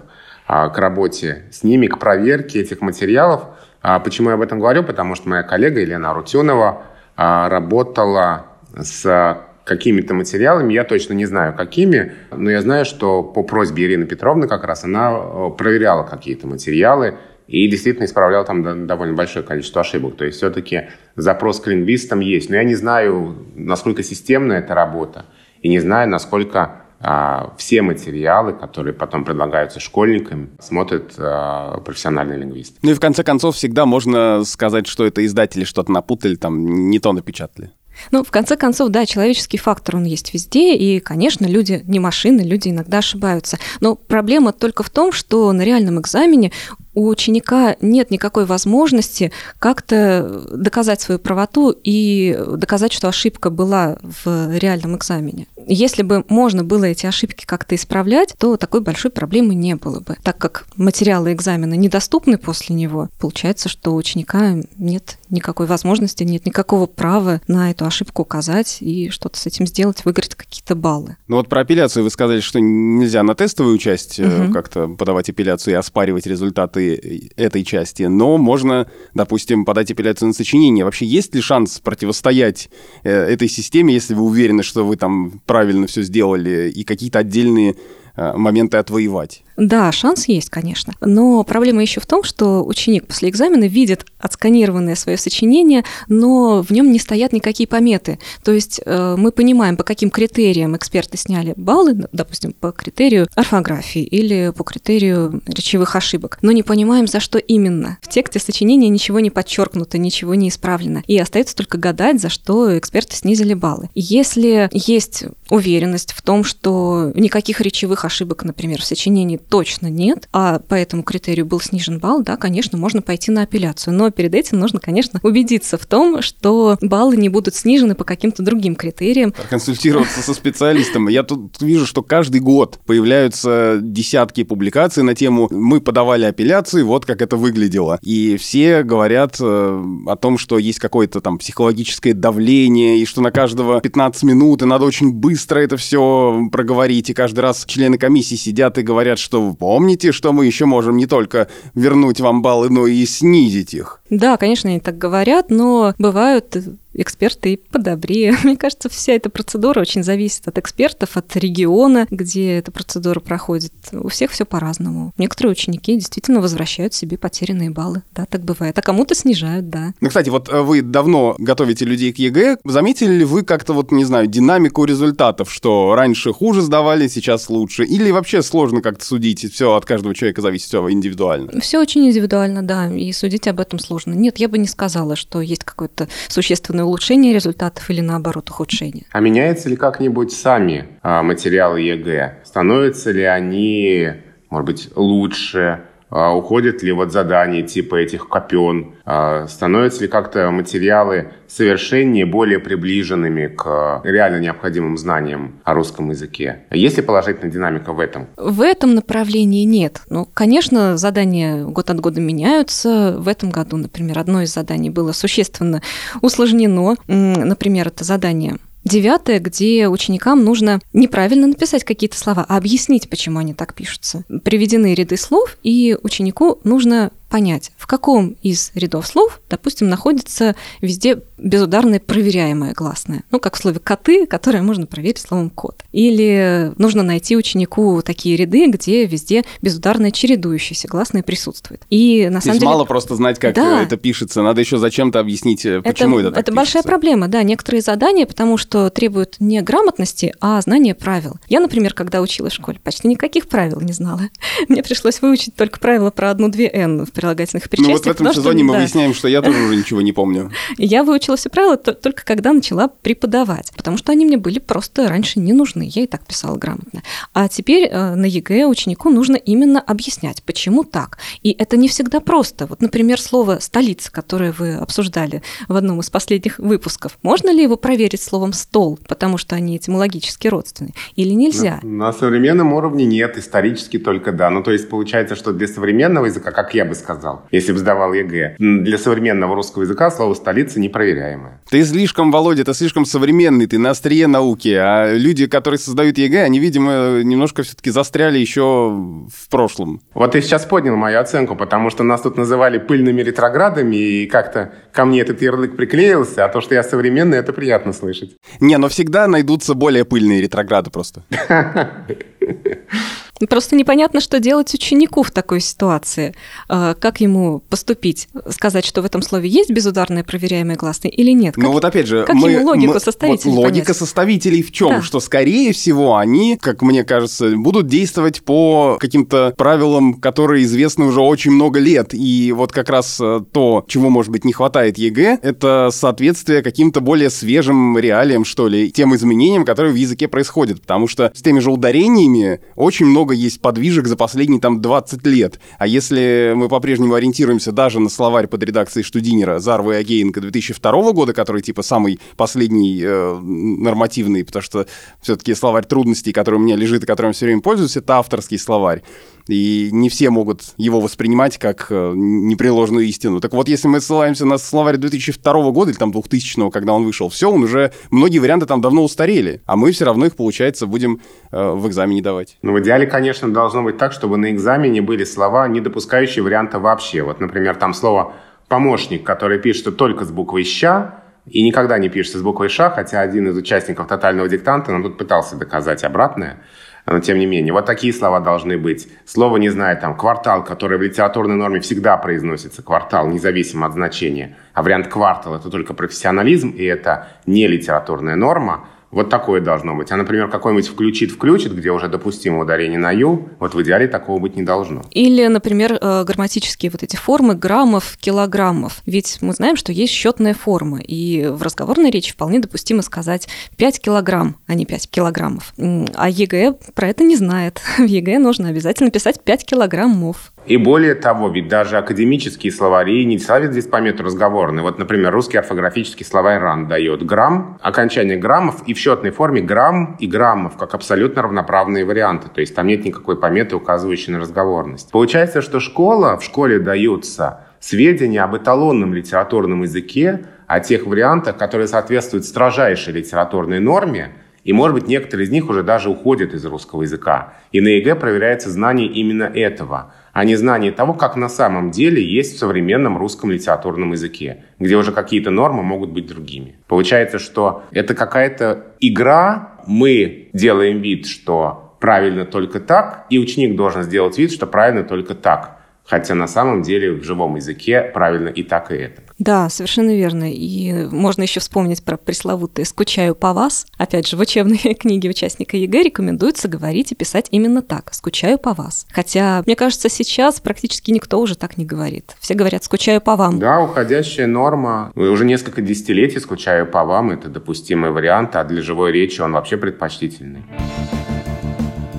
а, к работе с ними, к проверке этих материалов, почему я об этом говорю? Потому что моя коллега Елена Арутюнова а, работала с какими-то материалами, я точно не знаю какими, но я знаю, что по просьбе Ирины Петровны как раз она э, проверяла какие-то материалы и действительно исправляла там довольно большое количество ошибок. То есть все-таки запрос к лингвистам есть. Но я не знаю, насколько системная эта работа, и не знаю, насколько а, все материалы, которые потом предлагаются школьникам, смотрит а, профессиональный лингвист. Ну и в конце концов всегда можно сказать, что это издатели что-то напутали, там не то напечатали. Ну, в конце концов, да, человеческий фактор, он есть везде, и, конечно, люди не машины, люди иногда ошибаются. Но проблема только в том, что на реальном экзамене у ученика нет никакой возможности как-то доказать свою правоту и доказать, что ошибка была в реальном экзамене. Если бы можно было эти ошибки как-то исправлять, то такой большой проблемы не было бы. Так как материалы экзамена недоступны после него, получается, что у ученика нет никакой возможности, нет никакого права на эту ошибку указать и что-то с этим сделать, выиграть какие-то баллы. Ну вот про апелляцию вы сказали, что нельзя на тестовую часть угу. как-то подавать апелляцию и оспаривать результаты этой части, но можно, допустим, подать апелляцию на сочинение. Вообще есть ли шанс противостоять э, этой системе, если вы уверены, что вы там правильно все сделали и какие-то отдельные э, моменты отвоевать? Да, шанс есть, конечно. Но проблема еще в том, что ученик после экзамена видит отсканированное свое сочинение, но в нем не стоят никакие пометы. То есть э, мы понимаем, по каким критериям эксперты сняли баллы, допустим, по критерию орфографии или по критерию речевых ошибок, но не понимаем, за что именно. В тексте сочинения ничего не подчеркнуто, ничего не исправлено. И остается только гадать, за что эксперты снизили баллы. Если есть уверенность в том, что никаких речевых ошибок, например, в сочинении точно нет, а по этому критерию был снижен балл, да, конечно, можно пойти на апелляцию. Но перед этим нужно, конечно, убедиться в том, что баллы не будут снижены по каким-то другим критериям. Консультироваться со специалистом. Я тут вижу, что каждый год появляются десятки публикаций на тему «Мы подавали апелляции, вот как это выглядело». И все говорят э, о том, что есть какое-то там психологическое давление, и что на каждого 15 минут, и надо очень быстро это все проговорить. И каждый раз члены комиссии сидят и говорят, что вы помните, что мы еще можем не только вернуть вам баллы, но и снизить их. Да, конечно, они так говорят, но бывают эксперты и подобрее. Мне кажется, вся эта процедура очень зависит от экспертов, от региона, где эта процедура проходит. У всех все по-разному. Некоторые ученики действительно возвращают себе потерянные баллы. Да, так бывает. А кому-то снижают, да. Ну, кстати, вот э, вы давно готовите людей к ЕГЭ. Заметили ли вы как-то вот, не знаю, динамику результатов, что раньше хуже сдавали, сейчас лучше? Или вообще сложно как-то судить? Все от каждого человека зависит, все индивидуально? Все очень индивидуально, да. И судить об этом сложно. Нет, я бы не сказала, что есть какое-то существенное на улучшение результатов или наоборот ухудшение. А меняются ли как-нибудь сами а, материалы ЕГЭ? Становятся ли они, может быть, лучше? А, уходят ли вот задания типа этих копен, а, становятся ли как-то материалы совершеннее, более приближенными к реально необходимым знаниям о русском языке. Есть ли положительная динамика в этом? В этом направлении нет. Ну, конечно, задания год от года меняются. В этом году, например, одно из заданий было существенно усложнено. Например, это задание Девятое, где ученикам нужно неправильно написать какие-то слова, а объяснить, почему они так пишутся. Приведены ряды слов, и ученику нужно понять, в каком из рядов слов, допустим, находится везде безударное проверяемое гласное. Ну, как в слове «коты», которое можно проверить словом «кот». Или нужно найти ученику такие ряды, где везде безударное чередующееся гласное присутствует. И на самом деле... мало просто знать, как да. это пишется, надо еще зачем-то объяснить, э, почему это, это так Это большая проблема, да. Некоторые задания, потому что требуют не грамотности, а знания правил. Я, например, когда училась в школе, почти никаких правил не знала. Мне пришлось выучить только правила про одну-две «н» в прилагательных причастиях. Ну вот в этом сезоне что, мы да. выясняем, что я тоже уже ничего не помню. Я выучила все правила только когда начала преподавать, потому что они мне были просто раньше не нужны, я и так писала грамотно. А теперь э, на ЕГЭ ученику нужно именно объяснять, почему так. И это не всегда просто. Вот, например, слово «столица», которое вы обсуждали в одном из последних выпусков, можно ли его проверить словом «стол», потому что они этимологически родственны, или нельзя? На, на современном уровне нет, исторически только да. Ну, то есть получается, что для современного языка, как я бы сказал, сказал, если бы сдавал ЕГЭ. Для современного русского языка слово «столица» непроверяемое. Ты слишком, Володя, ты слишком современный, ты на острие науки, а люди, которые создают ЕГЭ, они, видимо, немножко все-таки застряли еще в прошлом. Вот ты сейчас поднял мою оценку, потому что нас тут называли пыльными ретроградами, и как-то ко мне этот ярлык приклеился, а то, что я современный, это приятно слышать. Не, но всегда найдутся более пыльные ретрограды просто. Просто непонятно, что делать ученику в такой ситуации. А, как ему поступить? Сказать, что в этом слове есть безударное проверяемое гласное или нет? Ну вот опять же, как мы, ему логику мы, составителей вот Логика понять? составителей в чем? Да. Что, скорее всего, они, как мне кажется, будут действовать по каким-то правилам, которые известны уже очень много лет. И вот как раз э, то, чего, может быть, не хватает ЕГЭ, это соответствие каким-то более свежим реалиям, что ли, тем изменениям, которые в языке происходят. Потому что с теми же ударениями очень много есть подвижек за последние там 20 лет. А если мы по-прежнему ориентируемся даже на словарь под редакцией Штудинера Зарва и Агеенко 2002 года, который типа самый последний э, нормативный, потому что все-таки словарь трудностей, который у меня лежит и которым все время пользуюсь, это авторский словарь и не все могут его воспринимать как э, непреложную истину. Так вот, если мы ссылаемся на словарь 2002 года или там 2000 когда он вышел, все, он уже, многие варианты там давно устарели, а мы все равно их, получается, будем э, в экзамене давать. Ну, в идеале, конечно, должно быть так, чтобы на экзамене были слова, не допускающие варианта вообще. Вот, например, там слово «помощник», который пишется только с буквой «ща», и никогда не пишется с буквой «ш», хотя один из участников тотального диктанта нам тут пытался доказать обратное но тем не менее. Вот такие слова должны быть. Слово, не знаю, там, квартал, которое в литературной норме всегда произносится, квартал, независимо от значения. А вариант квартал – это только профессионализм, и это не литературная норма. Вот такое должно быть. А, например, какой-нибудь включит-включит, где уже допустимо ударение на «ю», вот в идеале такого быть не должно. Или, например, э, грамматические вот эти формы граммов, килограммов. Ведь мы знаем, что есть счетная форма, и в разговорной речи вполне допустимо сказать 5 килограмм, а не 5 килограммов. А ЕГЭ про это не знает. В ЕГЭ нужно обязательно писать 5 килограммов. И более того, ведь даже академические словари не ставят здесь помету разговорный. Вот, например, русский орфографический словарь РАН дает грамм, окончание граммов и в счетной форме грамм и граммов, как абсолютно равноправные варианты. То есть там нет никакой пометы, указывающей на разговорность. Получается, что школа, в школе даются сведения об эталонном литературном языке, о тех вариантах, которые соответствуют строжайшей литературной норме, и, может быть, некоторые из них уже даже уходят из русского языка. И на ЕГЭ проверяется знание именно этого – а не знание того, как на самом деле есть в современном русском литературном языке, где уже какие-то нормы могут быть другими. Получается, что это какая-то игра, мы делаем вид, что правильно только так, и ученик должен сделать вид, что правильно только так. Хотя на самом деле в живом языке правильно и так, и этак. Да, совершенно верно. И можно еще вспомнить про пресловутое «скучаю по вас». Опять же, в учебной книге участника ЕГЭ рекомендуется говорить и писать именно так «скучаю по вас». Хотя, мне кажется, сейчас практически никто уже так не говорит. Все говорят «скучаю по вам». Да, уходящая норма. Уже несколько десятилетий «скучаю по вам» — это допустимый вариант, а для живой речи он вообще предпочтительный.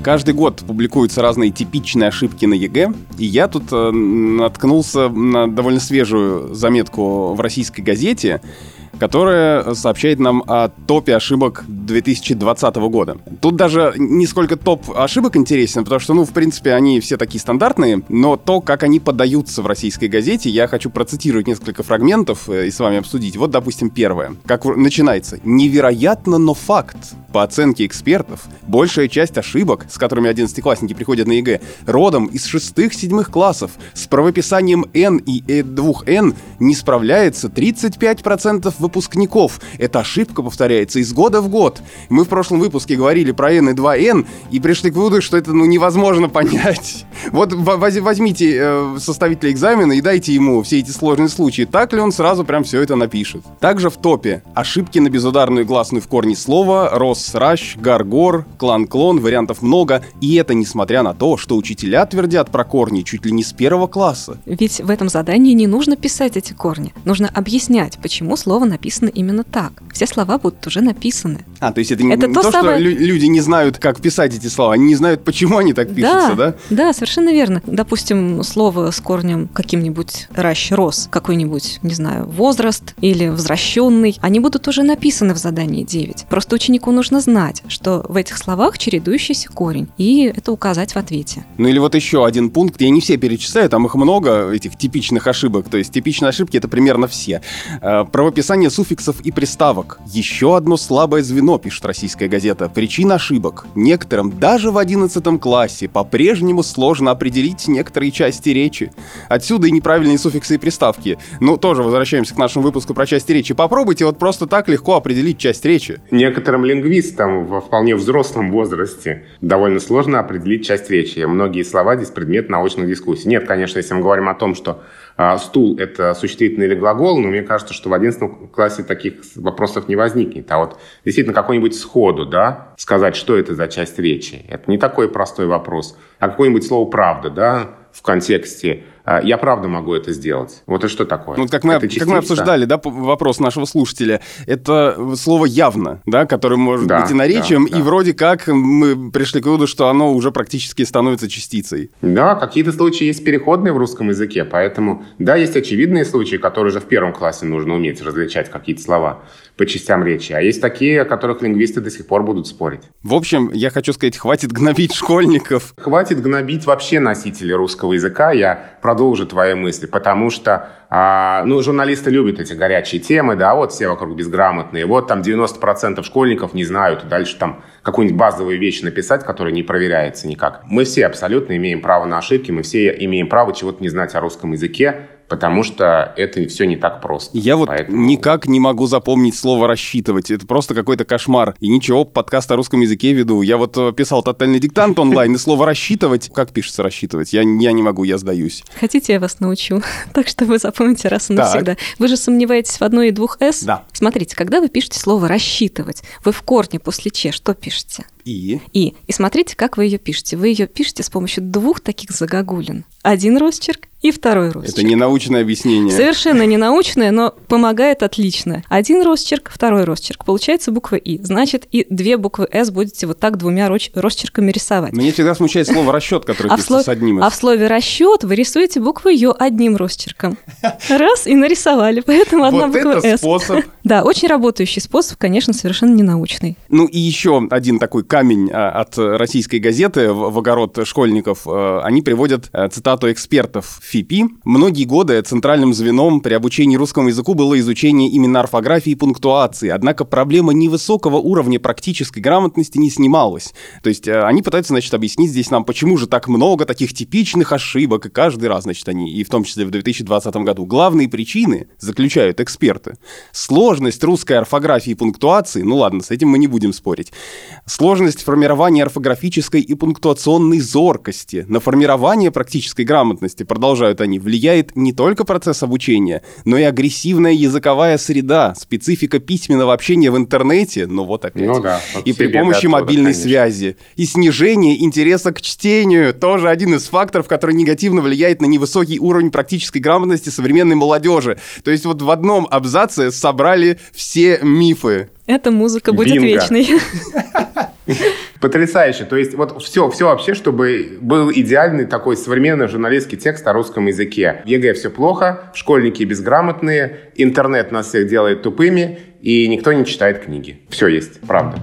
Каждый год публикуются разные типичные ошибки на ЕГЭ, и я тут э, наткнулся на довольно свежую заметку в российской газете, которая сообщает нам о топе ошибок 2020 года. Тут даже не столько топ ошибок интересен, потому что, ну, в принципе, они все такие стандартные, но то, как они подаются в российской газете, я хочу процитировать несколько фрагментов э, и с вами обсудить. Вот, допустим, первое. Как начинается. «Невероятно, но факт. По оценке экспертов, большая часть ошибок, с которыми одиннадцатиклассники приходят на ЕГЭ, родом из шестых-седьмых классов. С правописанием N и E2N не справляется 35% выпускников. Эта ошибка повторяется из года в год. Мы в прошлом выпуске говорили про N и 2N и пришли к выводу, что это ну, невозможно понять. Вот возьмите э, составителя экзамена и дайте ему все эти сложные случаи. Так ли он сразу прям все это напишет? Также в топе ошибки на безударную гласную в корне слова, рос, ращ, гаргор, клан-клон, вариантов много. И это несмотря на то, что учителя твердят про корни чуть ли не с первого класса. Ведь в этом задании не нужно писать эти корни. Нужно объяснять, почему слово написано именно так. Все слова будут уже написаны. А, то есть это, это не то, то самое... что люди не знают, как писать эти слова, они не знают, почему они так пишутся, да? Да, да совершенно верно. Допустим, слово с корнем каким-нибудь ращ, рос, какой-нибудь, не знаю, возраст или возвращенный, они будут уже написаны в задании 9. Просто ученику нужно знать, что в этих словах чередующийся корень, и это указать в ответе. Ну или вот еще один пункт, я не все перечисляю, там их много, этих типичных ошибок, то есть типичные ошибки это примерно все. Э, правописание суффиксов и приставок. Еще одно слабое звено, пишет российская газета. Причина ошибок. Некоторым даже в 11 классе по-прежнему сложно определить некоторые части речи. Отсюда и неправильные суффиксы и приставки. Ну, тоже возвращаемся к нашему выпуску про части речи. Попробуйте вот просто так легко определить часть речи. Некоторым лингвистам во вполне взрослом возрасте довольно сложно определить часть речи. Многие слова здесь предмет научных дискуссий. Нет, конечно, если мы говорим о том, что а, стул – это существительный или глагол, но мне кажется, что в 11 классе таких вопросов не возникнет. А вот действительно какой-нибудь сходу, да, сказать, что это за часть речи, это не такой простой вопрос – А какое-нибудь слово «правда», да, в контексте а, я правда могу это сделать. Вот и что такое? Ну, как мы, как мы обсуждали, да, вопрос нашего слушателя, это слово «явно», да, которое может да, быть и наречием, да, да. и вроде как мы пришли к выводу, что оно уже практически становится частицей. Да, какие-то случаи есть переходные в русском языке, поэтому, да, есть очевидные случаи, которые уже в первом классе нужно уметь различать какие-то слова по частям речи. А есть такие, о которых лингвисты до сих пор будут спорить. В общем, я хочу сказать, хватит гнобить школьников. Хватит гнобить вообще носителей русского языка. Я продолжу твои мысли, потому что а, ну, журналисты любят эти горячие темы, да, вот все вокруг безграмотные, вот там 90% школьников не знают, дальше там какую-нибудь базовую вещь написать, которая не проверяется никак. Мы все абсолютно имеем право на ошибки, мы все имеем право чего-то не знать о русском языке, потому что это все не так просто. Я вот Поэтому... никак не могу запомнить слово «рассчитывать». Это просто какой-то кошмар. И ничего, подкаст о русском языке веду. Я вот э, писал тотальный диктант онлайн, и слово «рассчитывать», как пишется «рассчитывать»? Я, я не могу, я сдаюсь. Хотите, я вас научу? Так что вы запомните раз и навсегда. Вы же сомневаетесь в одной и двух «с»? Да. Смотрите, когда вы пишете слово «рассчитывать», вы в корне после «че» что пишете? И? И. И смотрите, как вы ее пишете. Вы ее пишете с помощью двух таких загогулин. Один росчерк и второй росчерк. Это не научное объяснение. Совершенно не научное, но помогает отлично. Один росчерк, второй росчерк. Получается буква И. Значит, и две буквы С будете вот так двумя росчерками рисовать. Меня всегда смущает слово расчет, который а пишется с одним А в слове расчет вы рисуете букву Ё одним росчерком. Раз и нарисовали. Поэтому одна буква С. способ. Да, очень работающий способ, конечно, совершенно не научный. Ну и еще один такой камень а, от российской газеты в огород школьников. Э, они приводят э, цитату экспертов ФИПИ. Многие годы центральным звеном при обучении русскому языку было изучение именно орфографии и пунктуации. Однако проблема невысокого уровня практической грамотности не снималась. То есть э, они пытаются, значит, объяснить здесь нам, почему же так много таких типичных ошибок, и каждый раз, значит, они, и в том числе в 2020 году. Главные причины, заключают эксперты, сложность русской орфографии и пунктуации, ну ладно, с этим мы не будем спорить, сложность формирования формирование орфографической и пунктуационной зоркости. На формирование практической грамотности, продолжают они, влияет не только процесс обучения, но и агрессивная языковая среда, специфика письменного общения в интернете, ну вот опять, ну да, вот и при помощи мобильной конечно. связи, и снижение интереса к чтению, тоже один из факторов, который негативно влияет на невысокий уровень практической грамотности современной молодежи. То есть вот в одном абзаце собрали все мифы. Эта музыка будет Бинго. вечной. Потрясающе. То есть вот все, все вообще, чтобы был идеальный такой современный журналистский текст о русском языке. В ЕГЭ все плохо, школьники безграмотные, интернет нас всех делает тупыми, и никто не читает книги. Все есть, правда.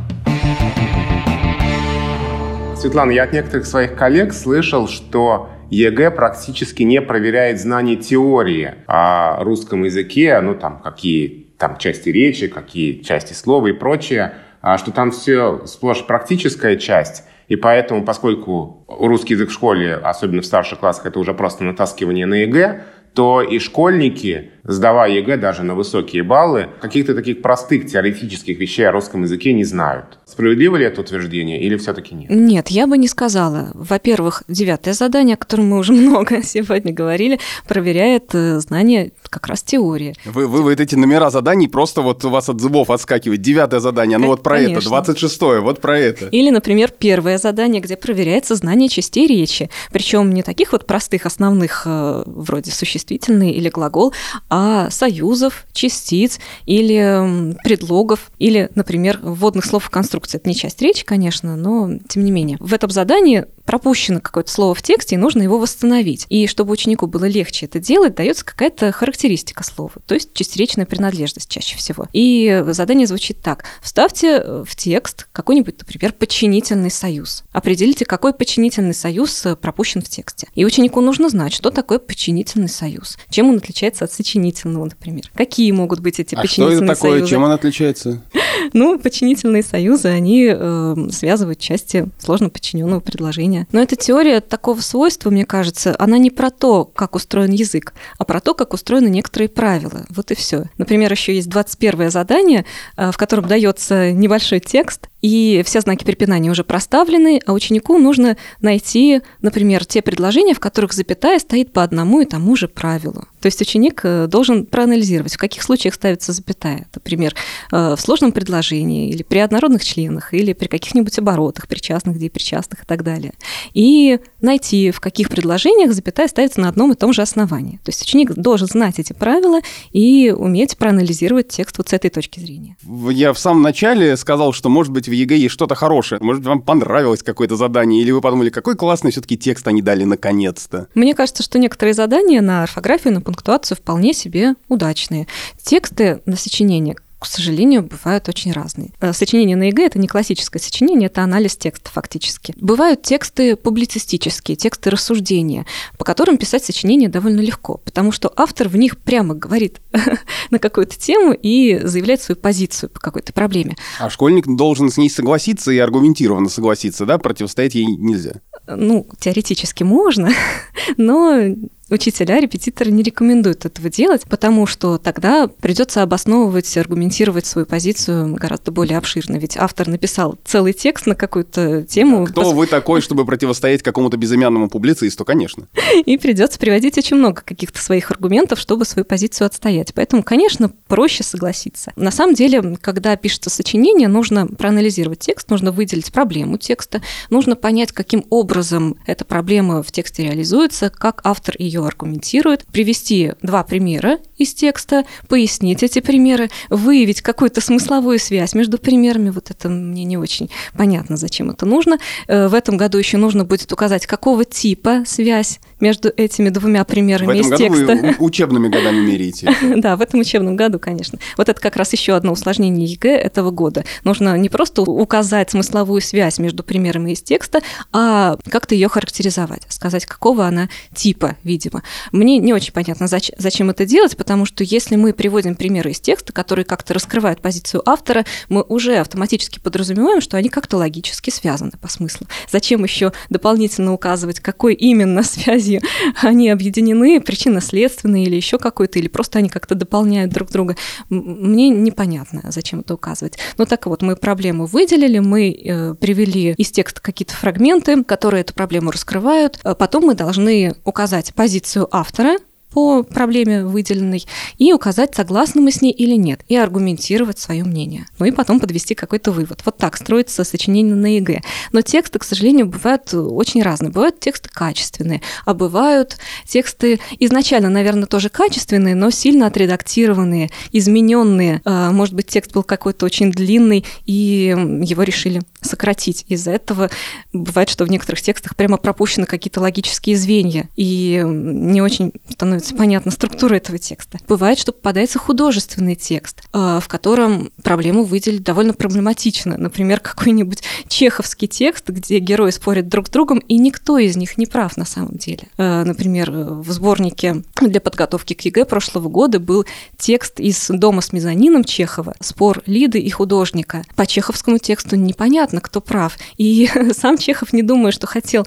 Светлана, я от некоторых своих коллег слышал, что ЕГЭ практически не проверяет знания теории о русском языке, ну там какие там части речи, какие части слова и прочее. А, что там все сплошь практическая часть, и поэтому, поскольку русский язык в школе, особенно в старших классах, это уже просто натаскивание на ЕГЭ, то и школьники, сдавая ЕГЭ даже на высокие баллы, каких-то таких простых теоретических вещей о русском языке не знают. Справедливо ли это утверждение или все-таки нет? Нет, я бы не сказала. Во-первых, девятое задание, о котором мы уже много сегодня говорили, проверяет э, знание как раз теории. Вы, вы, вы эти номера заданий просто вот у вас от зубов отскакивает. Девятое задание, ну вот про Конечно. это, двадцать шестое, вот про это. Или, например, первое задание, где проверяется знание частей речи. Причем не таких вот простых основных, э, вроде существительный или глагол, а союзов, частиц или предлогов, или, например, вводных слов в конструкции. Это не часть речи, конечно, но тем не менее. В этом задании пропущено какое-то слово в тексте, и нужно его восстановить. И чтобы ученику было легче это делать, дается какая-то характеристика слова, то есть частеречная принадлежность чаще всего. И задание звучит так. Вставьте в текст какой-нибудь, например, подчинительный союз. Определите, какой подчинительный союз пропущен в тексте. И ученику нужно знать, что такое подчинительный союз, чем он отличается от сочинительного, например. Какие могут быть эти а подчинительные что это такое? союзы? Чем он отличается? Ну, подчинительные союзы, они э, связывают части сложно подчиненного предложения но эта теория такого свойства, мне кажется, она не про то, как устроен язык, а про то, как устроены некоторые правила. Вот и все. Например, еще есть 21 задание, э, в котором дается небольшой текст, и все знаки препинания уже проставлены, а ученику нужно найти, например, те предложения, в которых запятая стоит по одному и тому же правилу. pravilo. То есть ученик э, должен проанализировать, в каких случаях ставится запятая. Например, э, в сложном предложении, или при однородных членах, или при каких-нибудь оборотах, причастных, где причастных и так далее. И найти, в каких предложениях запятая ставится на одном и том же основании. То есть ученик должен знать эти правила и уметь проанализировать текст вот с этой точки зрения. Я в самом начале сказал, что, может быть, в ЕГЭ есть что-то хорошее. Может, вам понравилось какое-то задание, или вы подумали, какой классный все-таки текст они дали наконец-то. Мне кажется, что некоторые задания на орфографию, на пунктуацию вполне себе удачные. Тексты на сочинение к сожалению, бывают очень разные. Э, сочинение на ЕГЭ — это не классическое сочинение, это анализ текста фактически. Бывают тексты публицистические, тексты рассуждения, по которым писать сочинение довольно легко, потому что автор в них прямо говорит на какую-то тему и заявляет свою позицию по какой-то проблеме. А школьник должен с ней согласиться и аргументированно согласиться, да? Противостоять ей нельзя. Ну, теоретически можно, но учителя, репетиторы не рекомендуют этого делать, потому что тогда придется обосновывать, аргументировать свою позицию гораздо более обширно. Ведь автор написал целый текст на какую-то тему. Кто пос... вы такой, чтобы противостоять какому-то безымянному публицисту, конечно. И придется приводить очень много каких-то своих аргументов, чтобы свою позицию отстоять. Поэтому, конечно, проще согласиться. На самом деле, когда пишется сочинение, нужно проанализировать текст, нужно выделить проблему текста, нужно понять, каким образом эта проблема в тексте реализуется, как автор ее ее аргументирует, привести два примера из текста, пояснить эти примеры, выявить какую-то смысловую связь между примерами. Вот это мне не очень понятно, зачем это нужно. Э, в этом году еще нужно будет указать, какого типа связь между этими двумя примерами из текста. Вы учебными годами меряете. Да, в этом учебном году, конечно. Вот это как раз еще одно усложнение ЕГЭ этого года. Нужно не просто указать смысловую связь между примерами из текста, а как-то ее характеризовать, сказать, какого она типа, видимо. Мне не очень понятно, зачем это делать, потому что если мы приводим примеры из текста, которые как-то раскрывают позицию автора, мы уже автоматически подразумеваем, что они как-то логически связаны по смыслу. Зачем еще дополнительно указывать, какой именно связи связью они объединены, причинно-следственные или еще какой-то, или просто они как-то дополняют друг друга. Мне непонятно, зачем это указывать. Но так вот, мы проблему выделили, мы э, привели из текста какие-то фрагменты, которые эту проблему раскрывают. Э, потом мы должны указать позицию автора, по проблеме выделенной и указать, согласны мы с ней или нет, и аргументировать свое мнение. Ну и потом подвести какой-то вывод. Вот так строится сочинение на ЕГЭ. Но тексты, к сожалению, бывают очень разные. Бывают тексты качественные, а бывают тексты изначально, наверное, тоже качественные, но сильно отредактированные, измененные. А, может быть, текст был какой-то очень длинный, и его решили сократить. Из-за этого бывает, что в некоторых текстах прямо пропущены какие-то логические звенья, и не очень становится понятна структура этого текста. Бывает, что попадается художественный текст, э, в котором проблему выделить довольно проблематично. Например, какой-нибудь чеховский текст, где герои спорят друг с другом, и никто из них не прав на самом деле. Э, например, в сборнике для подготовки к ЕГЭ прошлого года был текст из «Дома с мезонином» Чехова «Спор Лиды и художника». По чеховскому тексту непонятно, кто прав. И сам Чехов не думаю, что хотел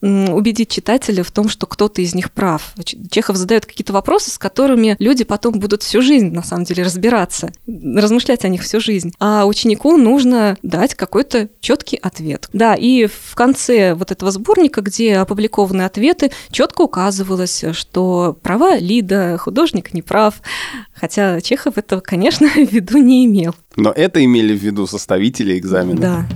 убедить читателя в том, что кто-то из них прав. Чехов задает какие-то вопросы, с которыми люди потом будут всю жизнь, на самом деле, разбираться, размышлять о них всю жизнь. А ученику нужно дать какой-то четкий ответ. Да, и в конце вот этого сборника, где опубликованы ответы, четко указывалось, что права Лида, художник не прав, хотя Чехов этого, конечно, в виду не имел. Но это имели в виду составители экзамена. Да.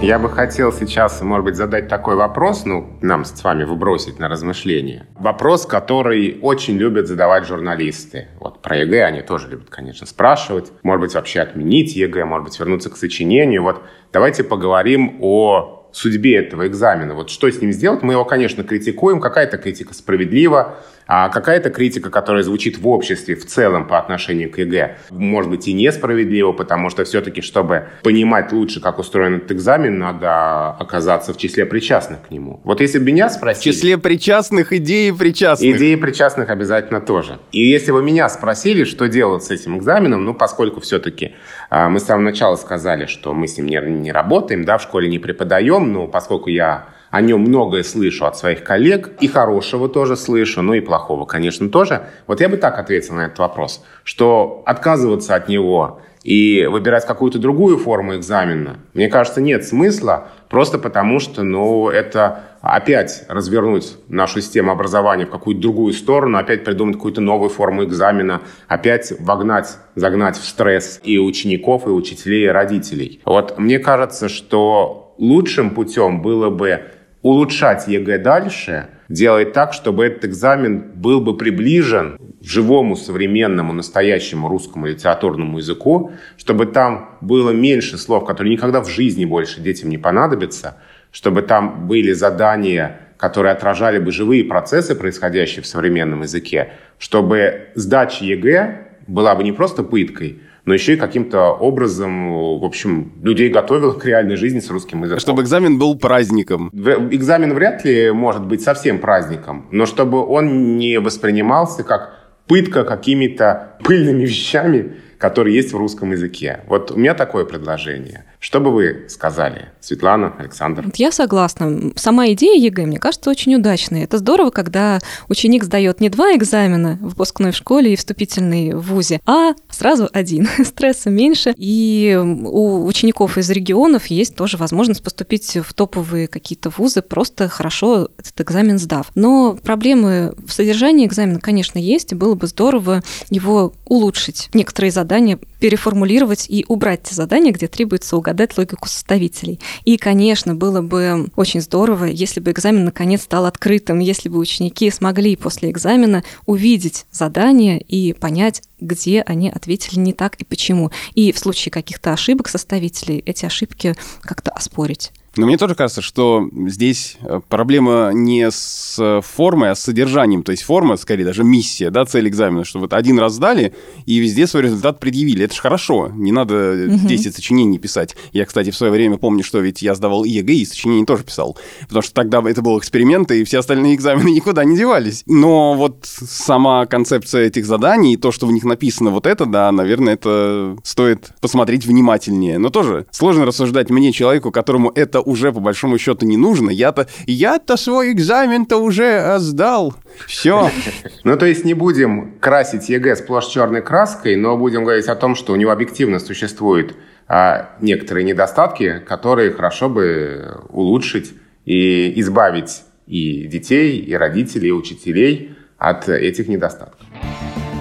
Я бы хотел сейчас, может быть, задать такой вопрос, ну, нам с вами выбросить на размышление. Вопрос, который очень любят задавать журналисты. Вот про ЕГЭ они тоже любят, конечно, спрашивать. Может быть, вообще отменить ЕГЭ, может быть, вернуться к сочинению. Вот давайте поговорим о судьбе этого экзамена. Вот что с ним сделать? Мы его, конечно, критикуем. Какая-то критика справедлива, а какая-то критика, которая звучит в обществе в целом по отношению к ЕГЭ, может быть и несправедлива, потому что все-таки, чтобы понимать лучше, как устроен этот экзамен, надо оказаться в числе причастных к нему. Вот если бы меня спросили... В числе причастных и деепричастных. И деепричастных обязательно тоже. И если бы меня спросили, что делать с этим экзаменом, ну, поскольку все-таки а, мы с самого начала сказали, что мы с ним не, не работаем, да, в школе не преподаем, но поскольку я о нем многое слышу от своих коллег, и хорошего тоже слышу, ну и плохого, конечно, тоже. Вот я бы так ответил на этот вопрос, что отказываться от него и выбирать какую-то другую форму экзамена, мне кажется, нет смысла, просто потому что, ну, это опять развернуть нашу систему образования в какую-то другую сторону, опять придумать какую-то новую форму экзамена, опять вогнать, загнать в стресс и учеников, и учителей, и родителей. Вот мне кажется, что лучшим путем было бы улучшать ЕГЭ дальше, делать так, чтобы этот экзамен был бы приближен живому, современному, настоящему русскому литературному языку, чтобы там было меньше слов, которые никогда в жизни больше детям не понадобятся, чтобы там были задания, которые отражали бы живые процессы, происходящие в современном языке, чтобы сдача ЕГЭ была бы не просто пыткой, но еще и каким-то образом, в общем, людей готовил к реальной жизни с русским языком. Чтобы экзамен был праздником. Экзамен вряд ли может быть совсем праздником, но чтобы он не воспринимался как пытка какими-то пыльными вещами, которые есть в русском языке. Вот у меня такое предложение – что бы вы сказали, Светлана, Александр? Я согласна. Сама идея ЕГЭ, мне кажется, очень удачной. Это здорово, когда ученик сдает не два экзамена, выпускной в школе и вступительный в ВУЗе, а сразу один. Стресса меньше. И у учеников из регионов есть тоже возможность поступить в топовые какие-то вузы, просто хорошо этот экзамен сдав. Но проблемы в содержании экзамена, конечно, есть, и было бы здорово его улучшить. Некоторые задания переформулировать и убрать те задания, где требуется угадать логику составителей. И, конечно, было бы очень здорово, если бы экзамен наконец стал открытым, если бы ученики смогли после экзамена увидеть задание и понять, где они ответили не так и почему. И в случае каких-то ошибок составителей эти ошибки как-то оспорить. Но мне тоже кажется, что здесь э, проблема не с формой, а с содержанием. То есть форма, скорее, даже миссия, да, цель экзамена, что вот один раз сдали и везде свой результат предъявили. Это же хорошо, не надо угу. 10 сочинений писать. Я, кстати, в свое время помню, что ведь я сдавал и ЕГЭ, и сочинений тоже писал. Потому что тогда это был эксперимент, и все остальные экзамены никуда не девались. Но вот сама концепция этих заданий, то, что в них написано, вот это, да, наверное, это стоит посмотреть внимательнее. Но тоже сложно рассуждать мне, человеку, которому это уже по большому счету не нужно. Я-то я-то свой экзамен-то уже э, сдал. Все. Ну, то есть не будем красить ЕГЭ сплошь черной краской, но будем говорить о том, что у него объективно существуют а, некоторые недостатки, которые хорошо бы улучшить и избавить и детей, и родителей, и учителей от этих недостатков.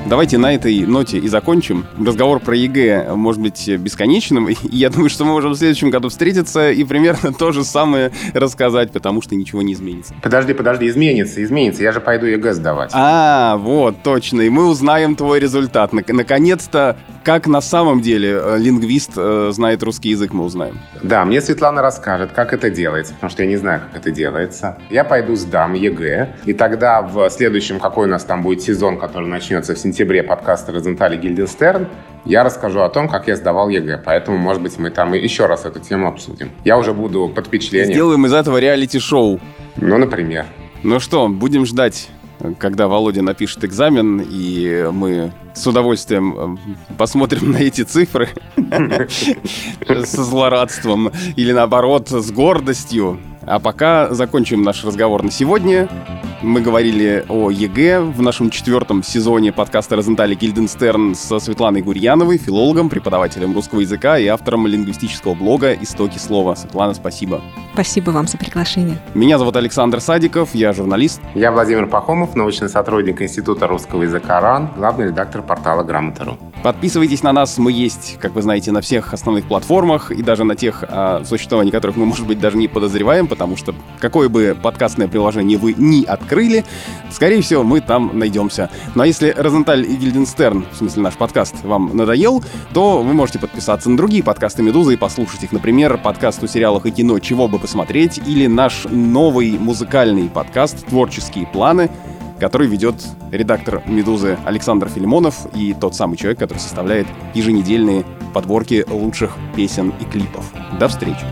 Давайте на этой ноте и закончим. Разговор про ЕГЭ может быть бесконечным. И я думаю, что мы можем в следующем году встретиться и примерно то же самое рассказать, потому что ничего не изменится. Подожди, подожди, изменится, изменится. Я же пойду ЕГЭ сдавать. А, вот, точно. И мы узнаем твой результат. Наконец-то, как на самом деле э, лингвист э, знает русский язык, мы узнаем. Да, мне Светлана расскажет, как это делается, потому что я не знаю, как это делается. Я пойду сдам ЕГЭ, и тогда в следующем, какой у нас там будет сезон, который начнется в сентябре, сентябре подкаста Розенталь и Гильденстерн я расскажу о том, как я сдавал ЕГЭ. Поэтому, может быть, мы там еще раз эту тему обсудим. Я уже буду под впечатлением. Сделаем из этого реалити-шоу. Ну, например. Ну что, будем ждать когда Володя напишет экзамен, и мы с удовольствием э, посмотрим на эти цифры со злорадством или наоборот с гордостью. А пока закончим наш разговор на сегодня. Мы говорили о ЕГЭ в нашем четвертом сезоне подкаста «Розенталь и Гильденстерн» со Светланой Гурьяновой, филологом, преподавателем русского языка и автором лингвистического блога «Истоки слова». Светлана, спасибо. Спасибо вам за приглашение. Меня зовут Александр Садиков, я журналист. Я Владимир Пахомов, научный сотрудник Института русского языка РАН, главный редактор портала «Грамота.ру». Подписывайтесь на нас, мы есть, как вы знаете, на всех основных платформах и даже на тех, о существовании которых мы, может быть, даже не подозреваем, потому что какое бы подкастное приложение вы ни открыли, скорее всего, мы там найдемся. Ну а если Розенталь и Гильденстерн, в смысле наш подкаст, вам надоел, то вы можете подписаться на другие подкасты «Медузы» и послушать их, например, подкаст о сериалах и кино «Чего бы посмотреть» или наш новый музыкальный подкаст «Творческие планы», который ведет редактор «Медузы» Александр Филимонов и тот самый человек, который составляет еженедельные подборки лучших песен и клипов. До встречи!